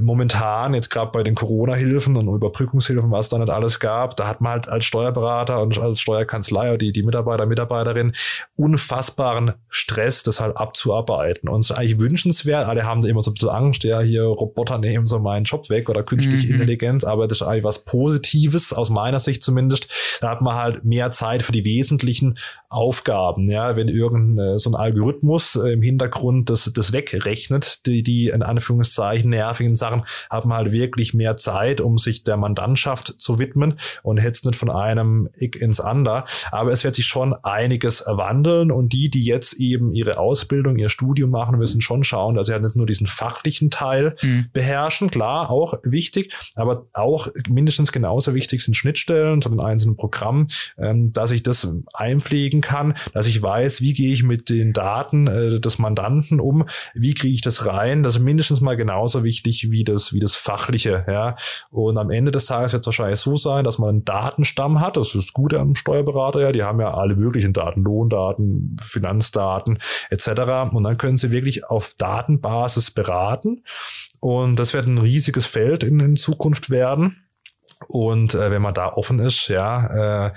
Momentan, jetzt gerade bei den Corona-Hilfen und Überbrückungshilfen, was da nicht alles gab, da hat man halt als Steuerberater und als Steuerkanzlei oder die, die Mitarbeiter, Mitarbeiterin unfassbaren Stress, das halt abzuarbeiten. Und es ist eigentlich wünschenswert, alle haben da immer so ein bisschen Angst, ja, hier Roboter nehmen so meinen Job weg oder künstliche mhm. Intelligenz, aber das ist eigentlich was Positives, aus meiner Sicht zumindest. Da hat man halt mehr Zeit für die wesentlichen Aufgaben. Ja, wenn irgendein so ein Algorithmus äh, im Hintergrund das, das wegrechnet, die, die in Anführungszeichen nervigen Sachen, hat man halt wirklich mehr Zeit, um sich der Mandantschaft zu widmen und hetzt nicht von einem Ick ins andere. Aber es wird sich schon einiges wandeln und die, die jetzt eben ihre Ausbildung, ihr Studium machen, müssen schon schauen, dass sie halt nicht nur diesen fachlichen Teil mhm. beherrschen, klar, auch wichtig, aber auch mindestens genauso wichtig sind Schnittstellen zu den einzelnen Programmen, ähm, dass ich das einpflegen kann, dass ich weiß, wie gehe ich mit den Daten äh, des Mandanten um, wie kriege ich das rein, das ist mindestens mal genauso wichtig wie das, wie das Fachliche, ja. Und am Ende des Tages wird es wahrscheinlich so sein, dass man einen Datenstamm hat, das ist gut am Steuerberater, ja, die haben ja alle möglichen Daten, Lohndaten, Finanzdaten etc. Und dann können sie wirklich auf Datenbasis beraten. Und das wird ein riesiges Feld in, in Zukunft werden. Und äh, wenn man da offen ist, ja, äh,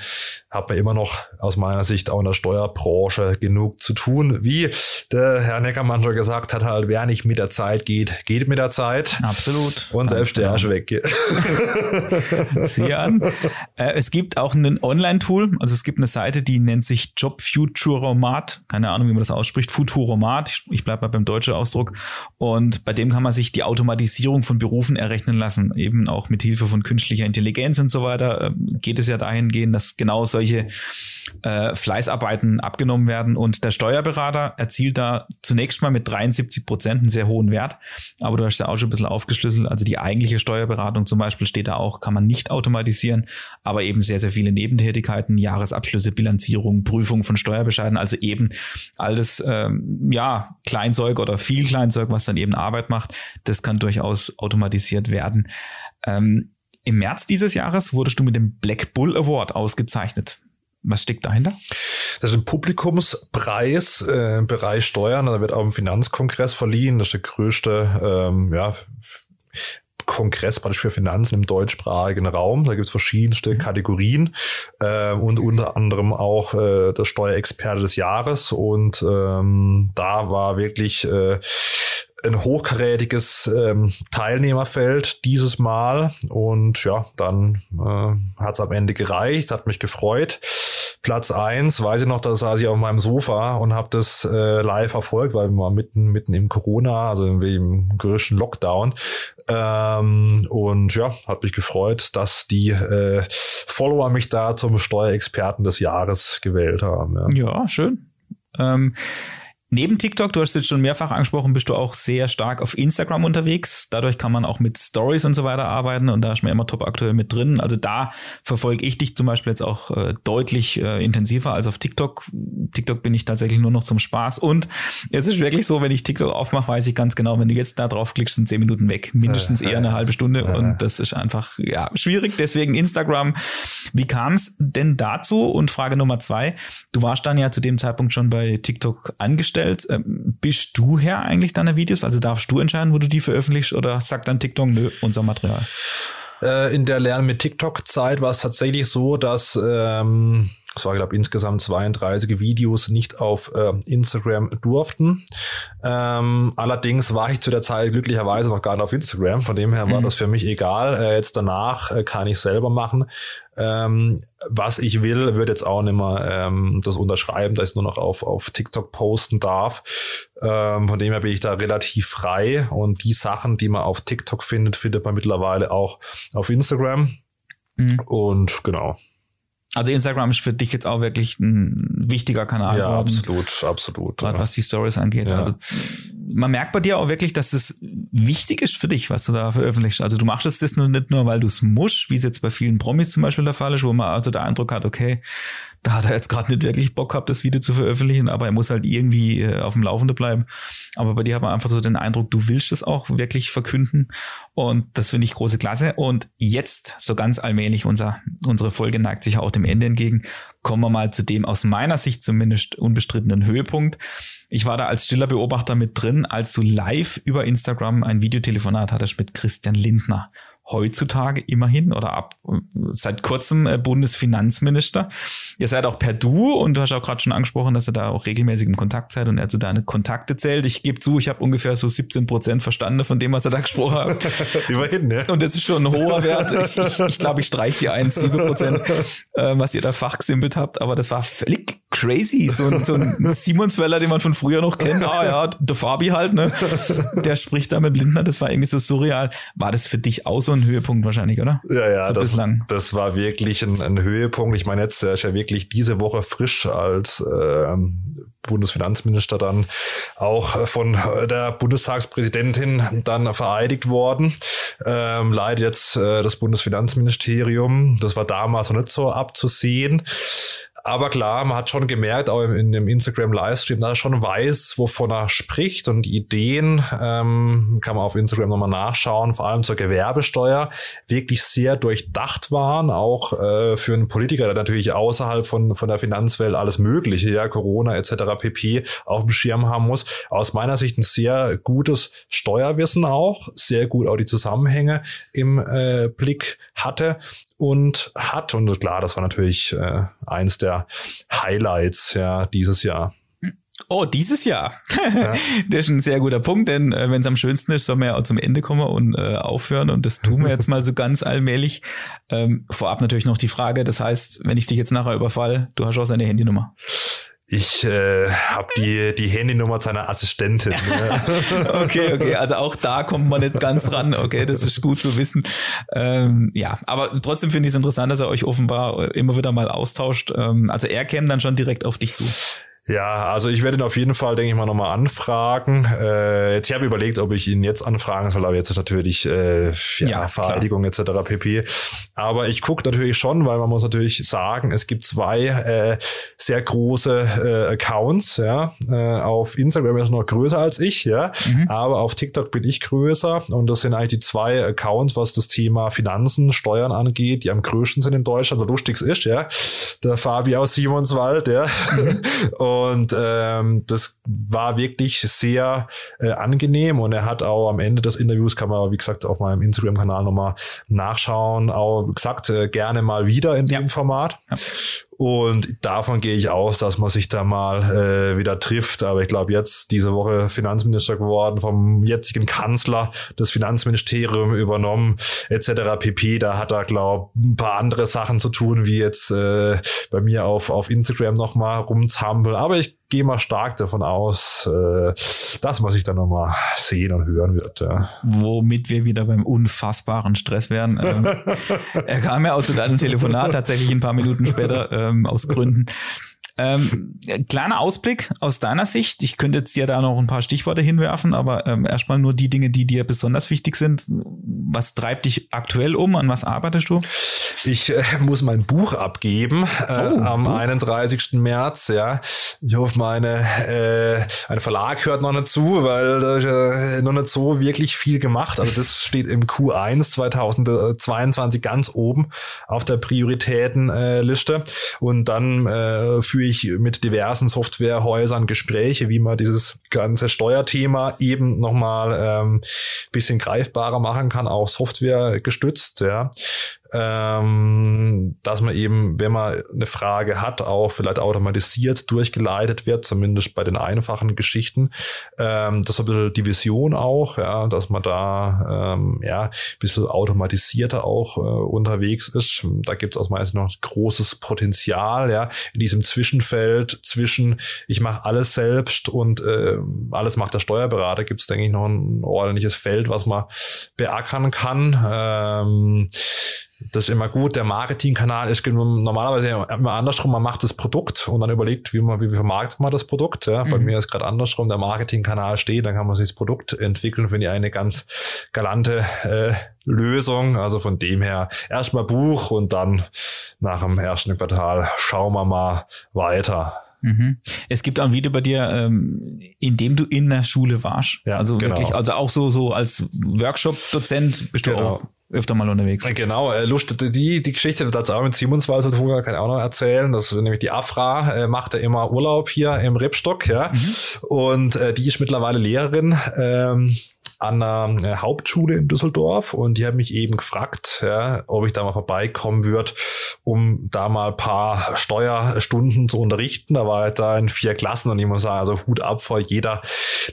hat man immer noch aus meiner Sicht auch in der Steuerbranche genug zu tun. Wie der Herr Neckermann schon gesagt hat, halt, wer nicht mit der Zeit geht, geht mit der Zeit. Absolut. Und selbst der ist weg. Sieh an. Äh, es gibt auch ein Online-Tool, also es gibt eine Seite, die nennt sich Job Futuromat. Keine Ahnung, wie man das ausspricht. Futuromat. Ich, ich bleibe mal beim deutschen Ausdruck. Und bei dem kann man sich die Automatisierung von Berufen errechnen lassen. Eben auch mit Hilfe von künstlicher Intelligenz und so weiter ähm, geht es ja dahingehend, dass genau solche äh, Fleißarbeiten abgenommen werden. Und der Steuerberater erzielt da zunächst mal mit 73 Prozent einen sehr hohen Wert. Aber du hast ja auch schon ein bisschen aufgeschlüsselt. Also die eigentliche Steuerberatung zum Beispiel steht da auch, kann man nicht automatisieren, aber eben sehr, sehr viele Nebentätigkeiten, Jahresabschlüsse, Bilanzierung, Prüfung von Steuerbescheiden, also eben alles, ähm, ja, Kleinzeug oder viel Kleinzeug, was dann eben Arbeit macht, das kann durchaus automatisiert werden. Ähm, im März dieses Jahres wurdest du mit dem Black Bull Award ausgezeichnet. Was steckt dahinter? Das ist ein Publikumspreis äh, im Bereich Steuern. Da wird auch im Finanzkongress verliehen. Das ist der größte ähm, ja, Kongress praktisch für Finanzen im deutschsprachigen Raum. Da gibt es verschiedenste. Kategorien äh, und unter anderem auch äh, der Steuerexperte des Jahres. Und ähm, da war wirklich äh, ein hochkarätiges ähm, Teilnehmerfeld dieses Mal und ja, dann äh, hat es am Ende gereicht, hat mich gefreut. Platz eins weiß ich noch, da saß ich auf meinem Sofa und habe das äh, live verfolgt, weil wir waren mitten, mitten im Corona, also im größten Lockdown. Ähm, und ja, hat mich gefreut, dass die äh, Follower mich da zum Steuerexperten des Jahres gewählt haben. Ja, ja schön. Ähm, Neben TikTok, du hast es jetzt schon mehrfach angesprochen, bist du auch sehr stark auf Instagram unterwegs. Dadurch kann man auch mit Stories und so weiter arbeiten und da ist man immer top aktuell mit drin. Also da verfolge ich dich zum Beispiel jetzt auch äh, deutlich äh, intensiver als auf TikTok. TikTok bin ich tatsächlich nur noch zum Spaß und es ist wirklich so, wenn ich TikTok aufmache, weiß ich ganz genau, wenn du jetzt da drauf klickst, sind zehn Minuten weg. Mindestens eher eine halbe Stunde und das ist einfach ja schwierig. Deswegen Instagram. Wie kam es denn dazu? Und Frage Nummer zwei, du warst dann ja zu dem Zeitpunkt schon bei TikTok angestellt gestellt. Ähm, bist du Herr eigentlich deiner Videos? Also darfst du entscheiden, wo du die veröffentlichst oder sagt dann TikTok, nö, unser Material? Äh, in der Lernen mit TikTok-Zeit war es tatsächlich so, dass ähm, es war, glaube insgesamt 32 Videos nicht auf äh, Instagram durften. Ähm, allerdings war ich zu der Zeit glücklicherweise noch gar nicht auf Instagram. Von dem her war mhm. das für mich egal. Äh, jetzt danach äh, kann ich selber machen. Ähm, was ich will, wird jetzt auch nicht mehr ähm, das unterschreiben, dass ich nur noch auf, auf TikTok posten darf. Ähm, von dem her bin ich da relativ frei. Und die Sachen, die man auf TikTok findet, findet man mittlerweile auch auf Instagram. Mhm. Und genau. Also Instagram ist für dich jetzt auch wirklich ein wichtiger Kanal. Ja, absolut, absolut. Gerade ja. was die Stories angeht. Ja. Also man merkt bei dir auch wirklich, dass es wichtig ist für dich, was du da veröffentlichst. Also du machst es das nur nicht nur, weil du es musst, wie es jetzt bei vielen Promis zum Beispiel der Fall ist, wo man also der Eindruck hat, okay, da hat er jetzt gerade nicht wirklich Bock gehabt, das Video zu veröffentlichen, aber er muss halt irgendwie äh, auf dem Laufenden bleiben. Aber bei dir hat man einfach so den Eindruck, du willst es auch wirklich verkünden. Und das finde ich große Klasse. Und jetzt, so ganz allmählich, unser, unsere Folge neigt sich auch dem Ende entgegen, kommen wir mal zu dem aus meiner Sicht zumindest unbestrittenen Höhepunkt. Ich war da als stiller Beobachter mit drin, als du live über Instagram ein Videotelefonat hattest mit Christian Lindner heutzutage immerhin oder ab seit kurzem äh, Bundesfinanzminister. Ihr seid auch per Du und du hast auch gerade schon angesprochen, dass ihr da auch regelmäßig im Kontakt seid und er zu deine Kontakte zählt. Ich gebe zu, ich habe ungefähr so 17 Prozent verstanden von dem, was er da gesprochen hat. immerhin, ne? Und das ist schon ein hoher Wert. Ich glaube, ich, ich, glaub, ich streiche die 1, 7 Prozent, äh, was ihr da fachgesimpelt habt, aber das war völlig crazy. So ein, so ein Simonsweller, den man von früher noch kennt. Ah ja, der Fabi halt, ne? Der spricht da mit Lindner, das war irgendwie so surreal. War das für dich auch so ein Höhepunkt wahrscheinlich, oder? Ja, ja, so das, bislang. das war wirklich ein, ein Höhepunkt. Ich meine, jetzt ist ja wirklich diese Woche frisch als äh, Bundesfinanzminister dann auch von der Bundestagspräsidentin dann vereidigt worden. Ähm, leidet jetzt äh, das Bundesfinanzministerium. Das war damals noch nicht so abzusehen. Aber klar, man hat schon gemerkt, auch in dem Instagram-Livestream, dass er schon weiß, wovon er spricht und Ideen, ähm, kann man auf Instagram nochmal nachschauen, vor allem zur Gewerbesteuer, wirklich sehr durchdacht waren, auch äh, für einen Politiker, der natürlich außerhalb von, von der Finanzwelt alles Mögliche, ja, Corona etc. pp. auf dem Schirm haben muss. Aus meiner Sicht ein sehr gutes Steuerwissen auch, sehr gut auch die Zusammenhänge im äh, Blick hatte und hat. Und klar, das war natürlich äh, eins der Highlights ja dieses Jahr. Oh, dieses Jahr. Ja. das ist ein sehr guter Punkt, denn äh, wenn es am schönsten ist, soll man ja auch zum Ende kommen und äh, aufhören. Und das tun wir jetzt mal so ganz allmählich. Ähm, vorab natürlich noch die Frage, das heißt, wenn ich dich jetzt nachher überfall, du hast auch seine Handynummer. Ich äh, habe die, die Handynummer seiner Assistentin. Ne? okay, okay. Also auch da kommt man nicht ganz ran. Okay, das ist gut zu wissen. Ähm, ja, aber trotzdem finde ich es interessant, dass er euch offenbar immer wieder mal austauscht. Ähm, also er käme dann schon direkt auf dich zu. Ja, also ich werde ihn auf jeden Fall, denke ich mal, nochmal anfragen. Äh, jetzt ich habe überlegt, ob ich ihn jetzt anfragen soll, aber jetzt ist natürlich äh, ja, ja Vereidigung etc. pp. Aber ich gucke natürlich schon, weil man muss natürlich sagen, es gibt zwei äh, sehr große äh, Accounts. Ja, äh, auf Instagram ist er noch größer als ich, ja, mhm. aber auf TikTok bin ich größer und das sind eigentlich die zwei Accounts, was das Thema Finanzen, Steuern angeht, die am größten sind in Deutschland. Der lustigste ist ja der Fabi aus Simonswald, ja. Mhm. Und ähm, das war wirklich sehr äh, angenehm und er hat auch am Ende des Interviews, kann man wie gesagt auf meinem Instagram-Kanal nochmal nachschauen, auch gesagt, äh, gerne mal wieder in ja. dem Format. Ja. Und davon gehe ich aus, dass man sich da mal äh, wieder trifft. Aber ich glaube, jetzt diese Woche Finanzminister geworden, vom jetzigen Kanzler das Finanzministerium übernommen, etc. pp. Da hat er, glaube ein paar andere Sachen zu tun, wie jetzt äh, bei mir auf, auf Instagram nochmal rumzampeln. Aber ich gehe mal stark davon aus, äh, dass man sich dann nochmal sehen und hören wird. Ja. Womit wir wieder beim unfassbaren Stress wären. Ähm, er kam ja auch zu deinem Telefonat tatsächlich ein paar Minuten später ähm, aus Gründen. Ähm, kleiner Ausblick aus deiner Sicht. Ich könnte jetzt dir da noch ein paar Stichworte hinwerfen, aber ähm, erstmal nur die Dinge, die dir besonders wichtig sind. Was treibt dich aktuell um? An was arbeitest du? Ich äh, muss mein Buch abgeben äh, oh, am Buch? 31. März. Ja, ich hoffe, meine äh, ein Verlag hört noch nicht zu, weil äh, noch nicht so wirklich viel gemacht. Also das steht im Q1 2022 ganz oben auf der Prioritätenliste. Und dann äh, führe ich mit diversen Softwarehäusern Gespräche, wie man dieses ganze Steuerthema eben nochmal ähm, bisschen greifbarer machen kann, auch Software gestützt. Ja ähm, dass man eben, wenn man eine Frage hat, auch vielleicht automatisiert durchgeleitet wird, zumindest bei den einfachen Geschichten. Ähm, das ist ein bisschen die Vision auch, ja, dass man da ähm, ja, ein bisschen automatisierter auch äh, unterwegs ist. Da gibt es aus meiner Sicht noch großes Potenzial, ja, in diesem Zwischenfeld zwischen ich mache alles selbst und äh, alles macht der Steuerberater, gibt es, denke ich, noch ein ordentliches Feld, was man beackern kann. Ähm, das ist immer gut. Der Marketingkanal ist normalerweise immer andersrum. Man macht das Produkt und dann überlegt, wie man, wie vermarktet man das Produkt. Ja. Bei mhm. mir ist gerade andersrum. Der Marketingkanal steht, dann kann man sich das Produkt entwickeln. Finde ich eine ganz galante äh, Lösung. Also von dem her erstmal Buch und dann nach dem ersten Quartal schauen wir mal weiter. Mhm. Es gibt auch ein Video bei dir, ähm, in dem du in der Schule warst. Ja, also genau. wirklich, also auch so, so als Workshop-Dozent bist du genau. auch öfter mal unterwegs. Genau, äh, Lust, die, die Geschichte wird auch mit Simonswald zu tun, kann ich auch noch erzählen. Das ist nämlich die Afra, äh, macht ja immer Urlaub hier im Rebstock, ja. Mhm. Und äh, die ist mittlerweile Lehrerin. Ähm, an einer äh, Hauptschule in Düsseldorf und die haben mich eben gefragt, ja, ob ich da mal vorbeikommen würde, um da mal paar Steuerstunden zu unterrichten. Da war ich da in vier Klassen und ich muss sagen, also Hut ab vor jeder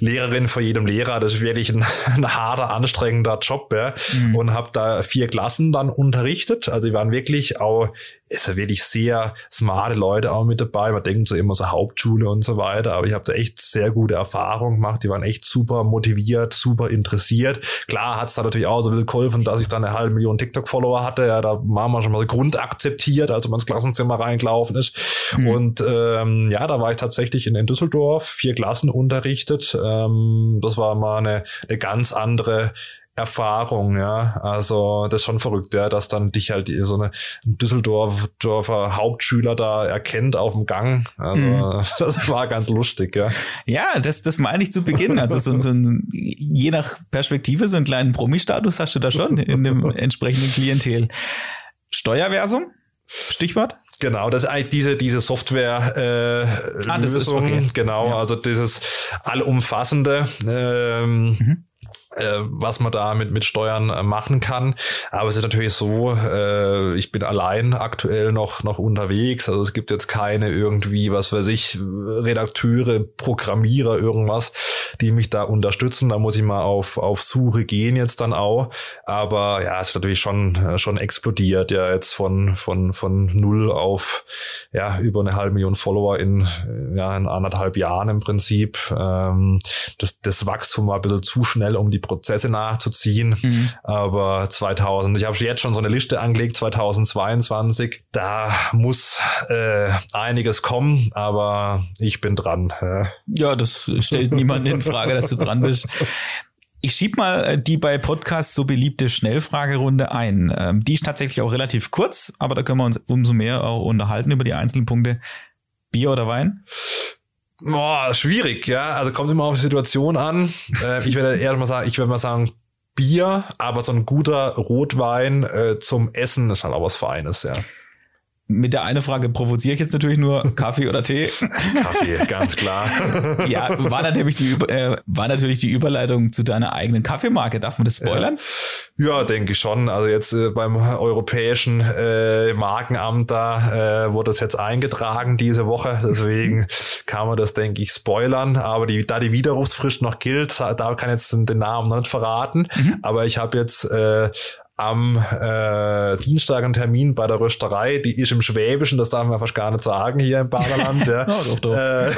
Lehrerin, vor jedem Lehrer. Das ist wirklich ein, ein harter, anstrengender Job. Ja. Mhm. Und habe da vier Klassen dann unterrichtet. Also die waren wirklich auch ist ja wirklich sehr smarte Leute auch mit dabei. Man denkt so immer so Hauptschule und so weiter, aber ich habe da echt sehr gute Erfahrungen gemacht. Die waren echt super motiviert, super interessiert. Klar hat es da natürlich auch so ein bisschen geholfen, dass ich dann eine halbe Million TikTok-Follower hatte. Ja, da waren wir schon mal grundakzeptiert, als man ins Klassenzimmer reingelaufen ist. Mhm. Und ähm, ja, da war ich tatsächlich in, in Düsseldorf, vier Klassen unterrichtet. Ähm, das war mal eine, eine ganz andere Erfahrung, ja. Also das ist schon verrückt, ja, dass dann dich halt so eine Düsseldorfer Hauptschüler da erkennt auf dem Gang. Also mhm. das war ganz lustig, ja. Ja, das, das meine ich zu Beginn. Also so, so ein, je nach Perspektive, so einen kleinen Promi-Status hast du da schon in dem entsprechenden Klientel. Steuerversum? Stichwort? Genau, das ist eigentlich diese, diese Software äh, ah, Lösung, okay. genau, ja. also dieses allumfassende ähm, mhm äh, was man da mit, mit Steuern äh, machen kann. Aber es ist natürlich so, äh, ich bin allein aktuell noch, noch unterwegs. Also es gibt jetzt keine irgendwie, was weiß ich, Redakteure, Programmierer, irgendwas, die mich da unterstützen. Da muss ich mal auf, auf Suche gehen jetzt dann auch. Aber ja, es ist natürlich schon, äh, schon explodiert, ja, jetzt von, von, von null auf, ja, über eine halbe Million Follower in, ja, in anderthalb Jahren im Prinzip. Ähm, das, das Wachstum war ein bisschen zu schnell, um die Prozesse nachzuziehen. Mhm. Aber 2000, ich habe jetzt schon so eine Liste angelegt, 2022, da muss äh, einiges kommen, aber ich bin dran. Ja, das stellt niemand in Frage, dass du dran bist. Ich schieb mal äh, die bei Podcasts so beliebte Schnellfragerunde ein. Ähm, die ist tatsächlich auch relativ kurz, aber da können wir uns umso mehr auch unterhalten über die einzelnen Punkte. Bier oder Wein? Boah, schwierig, ja. Also kommt immer auf die Situation an. Äh, ich werde eher mal sagen, ich würde mal sagen Bier, aber so ein guter Rotwein äh, zum Essen ist halt auch was Feines, ja. Mit der eine Frage provoziere ich jetzt natürlich nur Kaffee oder Tee. Kaffee, ganz klar. ja, war natürlich, die, äh, war natürlich die Überleitung zu deiner eigenen Kaffeemarke. Darf man das spoilern? Ja, ja denke ich schon. Also jetzt äh, beim europäischen äh, Markenamt da äh, wurde das jetzt eingetragen diese Woche. Deswegen kann man das, denke ich, spoilern. Aber die, da die Widerrufsfrist noch gilt, da kann ich jetzt den Namen nicht verraten. Mhm. Aber ich habe jetzt äh, am äh, Dienstag einen Termin bei der Rösterei, die ist im Schwäbischen, das darf man fast gar nicht sagen hier im Baderland. ja. ja, doch, doch. Äh,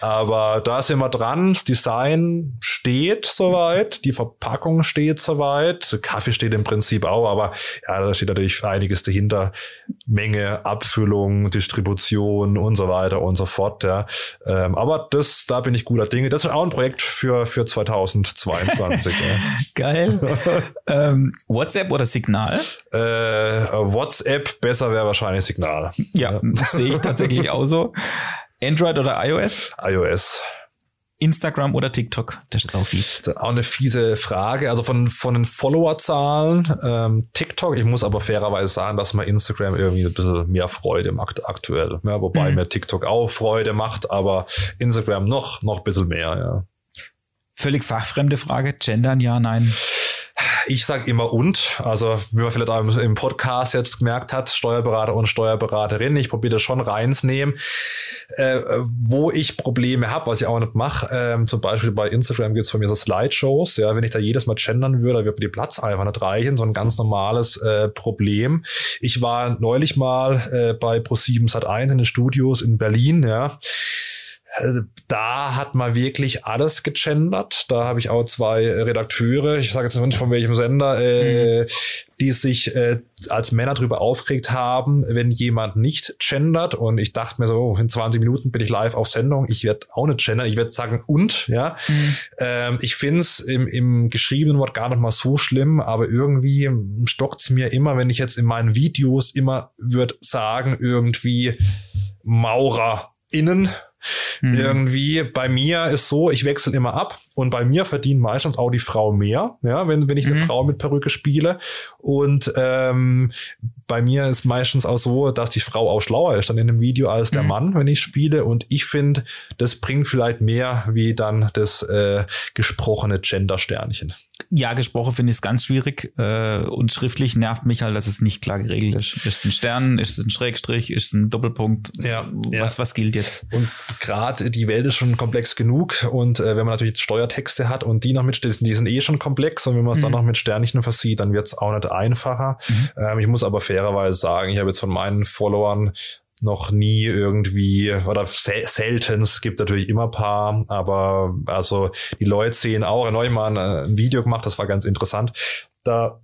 aber da sind wir dran, das Design steht soweit, die Verpackung steht soweit, Kaffee steht im Prinzip auch, aber ja, da steht natürlich einiges dahinter. Menge, Abfüllung, Distribution und so weiter und so fort. Ja. Ähm, aber das, da bin ich guter Dinge. Das ist auch ein Projekt für, für 2022. ja. Geil. ähm, WhatsApp oder Signal? Äh, WhatsApp, besser wäre wahrscheinlich Signal. Ja, ja. sehe ich tatsächlich auch so. Android oder iOS? iOS. Instagram oder TikTok? Das ist auch fies. Das ist auch eine fiese Frage. Also von, von den Followerzahlen, ähm, TikTok, ich muss aber fairerweise sagen, dass mir Instagram irgendwie ein bisschen mehr Freude macht aktuell. Ja, wobei mhm. mir TikTok auch Freude macht, aber Instagram noch, noch ein bisschen mehr, ja. Völlig fachfremde Frage. Gendern, ja, nein. Ich sag immer und. Also wie man vielleicht auch im Podcast jetzt gemerkt hat, Steuerberater und Steuerberaterin. Ich probiere das schon reinzunehmen. Äh, wo ich Probleme habe, was ich auch nicht mache, ähm, zum Beispiel bei Instagram gibt es von mir so Slideshows. Ja, wenn ich da jedes Mal gendern würde, würde mir die Platz einfach nicht reichen. So ein ganz normales äh, Problem. Ich war neulich mal äh, bei Pro7 Sat1 in den Studios in Berlin. Ja da hat man wirklich alles gegendert. Da habe ich auch zwei Redakteure, ich sage jetzt nicht von welchem Sender, äh, mhm. die sich äh, als Männer darüber aufgeregt haben, wenn jemand nicht gendert. Und ich dachte mir so, oh, in 20 Minuten bin ich live auf Sendung. Ich werde auch nicht gendern. Ich werde sagen und, ja. Mhm. Ähm, ich finde es im, im geschriebenen Wort gar nicht mal so schlimm, aber irgendwie stockt es mir immer, wenn ich jetzt in meinen Videos immer würde sagen, irgendwie Maurer innen Mhm. Irgendwie bei mir ist so, ich wechsle immer ab und bei mir verdient meistens auch die Frau mehr, ja, wenn, wenn ich eine mhm. Frau mit Perücke spiele. Und ähm, bei mir ist meistens auch so, dass die Frau auch schlauer ist dann in dem Video als der mhm. Mann, wenn ich spiele. Und ich finde, das bringt vielleicht mehr wie dann das äh, gesprochene Gender-Sternchen. Ja, gesprochen finde ich es ganz schwierig. Äh, und schriftlich nervt mich halt, dass es nicht klar geregelt ist. Ist es ein Stern, ist es ein Schrägstrich, ist es ein Doppelpunkt? Ja. Was, ja. was gilt jetzt? Und gerade die Welt ist schon komplex genug. Und äh, wenn man natürlich Steuertexte hat und die noch mit, die sind eh schon komplex. Und wenn man es mhm. dann noch mit Sternchen versieht, dann wird es auch nicht einfacher. Mhm. Ähm, ich muss aber fairerweise sagen, ich habe jetzt von meinen Followern noch nie irgendwie oder sel selten, es gibt natürlich immer paar, aber also die Leute sehen auch, Neumann äh, ein Video gemacht, das war ganz interessant. Da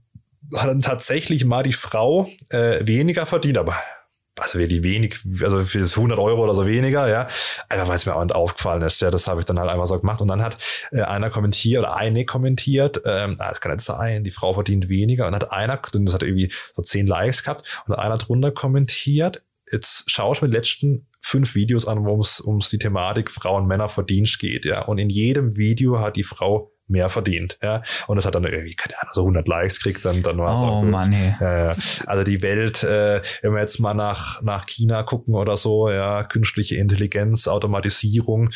hat dann tatsächlich mal die Frau äh, weniger verdient, aber also die wenig, also für das 100 Euro oder so weniger, ja, einfach weil es mir auch nicht aufgefallen ist, ja, das habe ich dann halt einfach so gemacht. Und dann hat äh, einer kommentiert oder eine kommentiert, ähm, ah, das kann nicht sein, die Frau verdient weniger. Und hat einer, das hat irgendwie so zehn Likes gehabt und hat einer drunter kommentiert, jetzt schaue ich mir die letzten fünf Videos an, wo es ums die Thematik Frauen Männer Verdienst geht, ja, und in jedem Video hat die Frau mehr verdient. Ja? Und es hat dann irgendwie, keine Ahnung, so 100 Likes kriegt, dann, dann war es oh, auch gut. Mann, hey. ja, Also die Welt, äh, wenn wir jetzt mal nach, nach China gucken oder so, ja, künstliche Intelligenz, Automatisierung,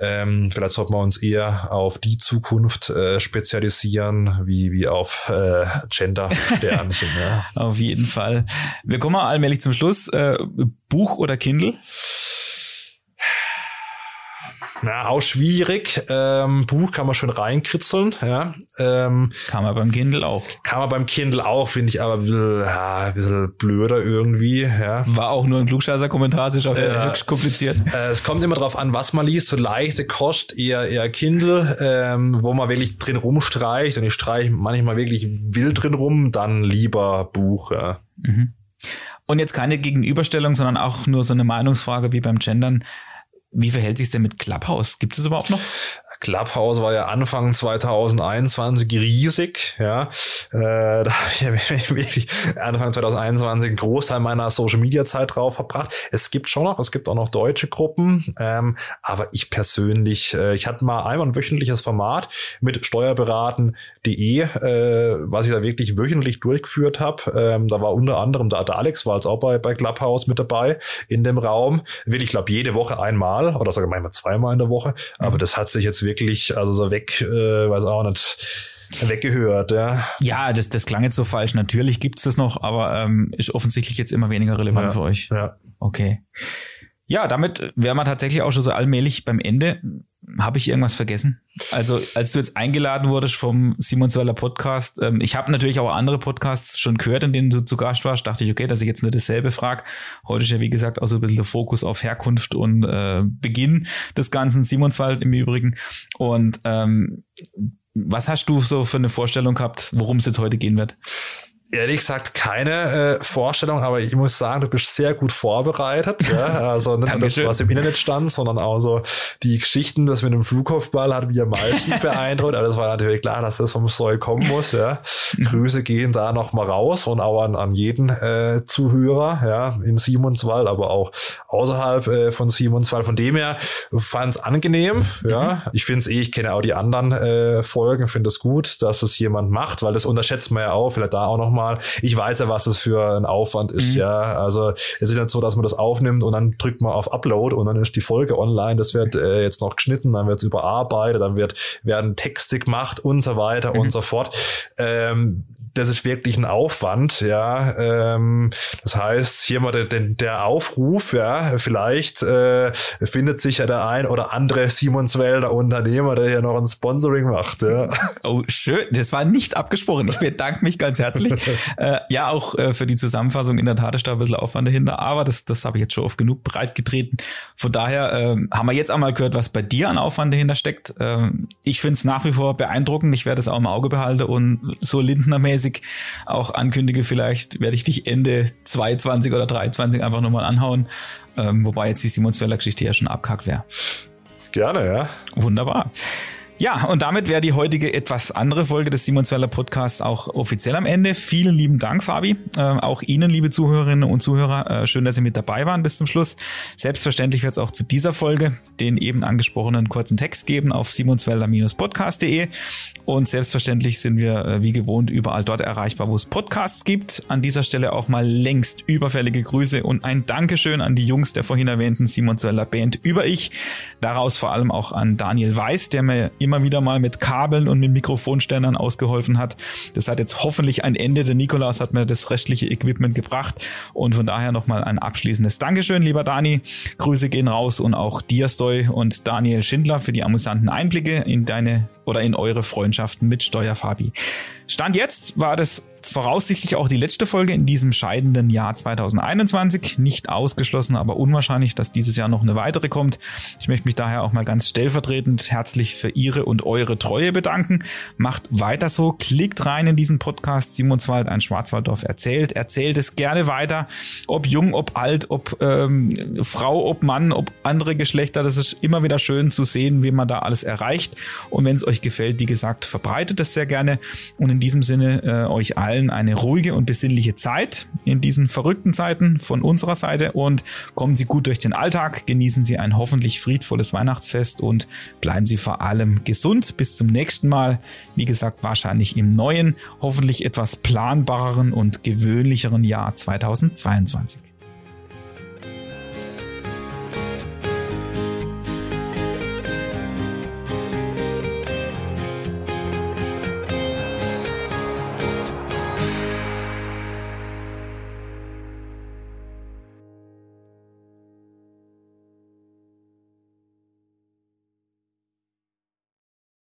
ähm, vielleicht sollten wir uns eher auf die Zukunft äh, spezialisieren, wie, wie auf äh, Gender-Sternchen. ja. Auf jeden Fall. Wir kommen mal allmählich zum Schluss. Äh, Buch oder Kindle? Na, auch schwierig. Ähm, Buch kann man schön reinkritzeln, ja. Ähm, kann man beim Kindle auch. Kann man beim Kindle auch, finde ich aber ein bisschen, ja, ein bisschen blöder irgendwie, ja. War auch nur ein Klugscheißer-Kommentar, ist auch äh, kompliziert. Äh, es kommt immer drauf an, was man liest. So leichte Kost, eher, eher Kindle, ähm, wo man wirklich drin rumstreicht und ich streiche manchmal wirklich wild drin rum, dann lieber Buch, ja. Mhm. Und jetzt keine Gegenüberstellung, sondern auch nur so eine Meinungsfrage wie beim Gendern. Wie verhält sich denn mit Clubhouse? Gibt es überhaupt noch? Clubhouse war ja Anfang 2021 riesig, ja. Äh, da habe ich wirklich Anfang 2021 einen Großteil meiner Social Media Zeit drauf verbracht. Es gibt schon noch, es gibt auch noch deutsche Gruppen, ähm, aber ich persönlich, äh, ich hatte mal einmal ein wöchentliches Format mit steuerberaten.de, äh, was ich da wirklich wöchentlich durchgeführt habe. Ähm, da war unter anderem der, der Alex war jetzt auch bei, bei Clubhouse mit dabei in dem Raum. Will ich glaube jede Woche einmal oder sogar manchmal zweimal in der Woche. Aber mhm. das hat sich jetzt wirklich also so weg, äh, weiß auch nicht weggehört, ja. Ja, das, das klang jetzt so falsch. Natürlich gibt's das noch, aber ähm, ist offensichtlich jetzt immer weniger relevant ja, für euch. Ja. Okay. Ja, damit wären wir tatsächlich auch schon so allmählich beim Ende. Habe ich irgendwas vergessen? Also, als du jetzt eingeladen wurdest vom Simon Zweller Podcast, ähm, ich habe natürlich auch andere Podcasts schon gehört, in denen du zu Gast warst, dachte ich, okay, dass ich jetzt nicht dasselbe frage. Heute ist ja, wie gesagt, auch so ein bisschen der Fokus auf Herkunft und äh, Beginn des Ganzen, Simonswald im Übrigen. Und ähm, was hast du so für eine Vorstellung gehabt, worum es jetzt heute gehen wird? Ehrlich gesagt keine äh, Vorstellung, aber ich muss sagen, du bist sehr gut vorbereitet. ja? Also nicht nur das, was im Internet stand, sondern auch so die Geschichten, das mit dem Flugkopfball hat mich am meisten beeindruckt. Aber das war natürlich klar, dass das vom Soll kommen muss. Ja? Grüße gehen da noch mal raus und auch an, an jeden äh, Zuhörer ja, in Simonswald, aber auch außerhalb äh, von Simonswald. Von dem her fand es angenehm. Ja, mhm. ich finde es eh, ich kenne auch die anderen äh, Folgen, finde es gut, dass es jemand macht, weil das unterschätzt man ja auch. Vielleicht da auch noch mal. Ich weiß ja, was das für ein Aufwand ist, mhm. ja. Also es ist nicht so, dass man das aufnimmt und dann drückt man auf Upload und dann ist die Folge online. Das wird äh, jetzt noch geschnitten, dann wird es überarbeitet, dann wird werden Texte gemacht und so weiter mhm. und so fort. Ähm, das ist wirklich ein Aufwand, ja. Ähm, das heißt, hier mal der, der Aufruf, ja, vielleicht äh, findet sich ja der ein oder andere Simonswälder Unternehmer, der hier noch ein Sponsoring macht. Ja. Oh, schön. Das war nicht abgesprochen. Ich bedanke mich ganz herzlich. äh, ja, auch äh, für die Zusammenfassung. In der Tat ist da ein bisschen Aufwand dahinter, aber das, das habe ich jetzt schon oft genug breit getreten. Von daher äh, haben wir jetzt einmal gehört, was bei dir an Aufwand dahinter steckt. Äh, ich finde es nach wie vor beeindruckend. Ich werde es auch im Auge behalten und so Lindner-mäßig auch ankündige, vielleicht werde ich dich Ende 220 oder 320 einfach nochmal anhauen. Ähm, wobei jetzt die Simonsfeller-Geschichte ja schon abkackt wäre. Gerne, ja. Wunderbar. Ja, und damit wäre die heutige etwas andere Folge des Simonsweller Podcasts auch offiziell am Ende. Vielen lieben Dank, Fabi. Äh, auch Ihnen, liebe Zuhörerinnen und Zuhörer, äh, schön, dass Sie mit dabei waren bis zum Schluss. Selbstverständlich wird es auch zu dieser Folge den eben angesprochenen kurzen Text geben auf simonswelder-podcast.de. Und selbstverständlich sind wir äh, wie gewohnt überall dort erreichbar, wo es Podcasts gibt. An dieser Stelle auch mal längst überfällige Grüße und ein Dankeschön an die Jungs der vorhin erwähnten Simonsweller Band über ich. Daraus vor allem auch an Daniel Weiß, der mir immer wieder mal mit Kabeln und mit Mikrofonständern ausgeholfen hat. Das hat jetzt hoffentlich ein Ende. Der Nikolaus hat mir das restliche Equipment gebracht und von daher nochmal ein abschließendes Dankeschön, lieber Dani. Grüße gehen raus und auch dir, Stoy und Daniel Schindler für die amüsanten Einblicke in deine oder in eure Freundschaften mit Steuerfabi. Stand jetzt war das voraussichtlich auch die letzte Folge in diesem scheidenden Jahr 2021. Nicht ausgeschlossen, aber unwahrscheinlich, dass dieses Jahr noch eine weitere kommt. Ich möchte mich daher auch mal ganz stellvertretend herzlich für Ihre und eure Treue bedanken. Macht weiter so, klickt rein in diesen Podcast Simonswald, ein Schwarzwalddorf erzählt. Erzählt es gerne weiter, ob jung, ob alt, ob ähm, Frau, ob Mann, ob andere Geschlechter. Das ist immer wieder schön zu sehen, wie man da alles erreicht. Und wenn es euch gefällt, wie gesagt, verbreitet es sehr gerne. Und in diesem Sinne äh, euch allen allen eine ruhige und besinnliche Zeit in diesen verrückten Zeiten von unserer Seite und kommen Sie gut durch den Alltag, genießen Sie ein hoffentlich friedvolles Weihnachtsfest und bleiben Sie vor allem gesund. Bis zum nächsten Mal. Wie gesagt, wahrscheinlich im neuen, hoffentlich etwas planbareren und gewöhnlicheren Jahr 2022.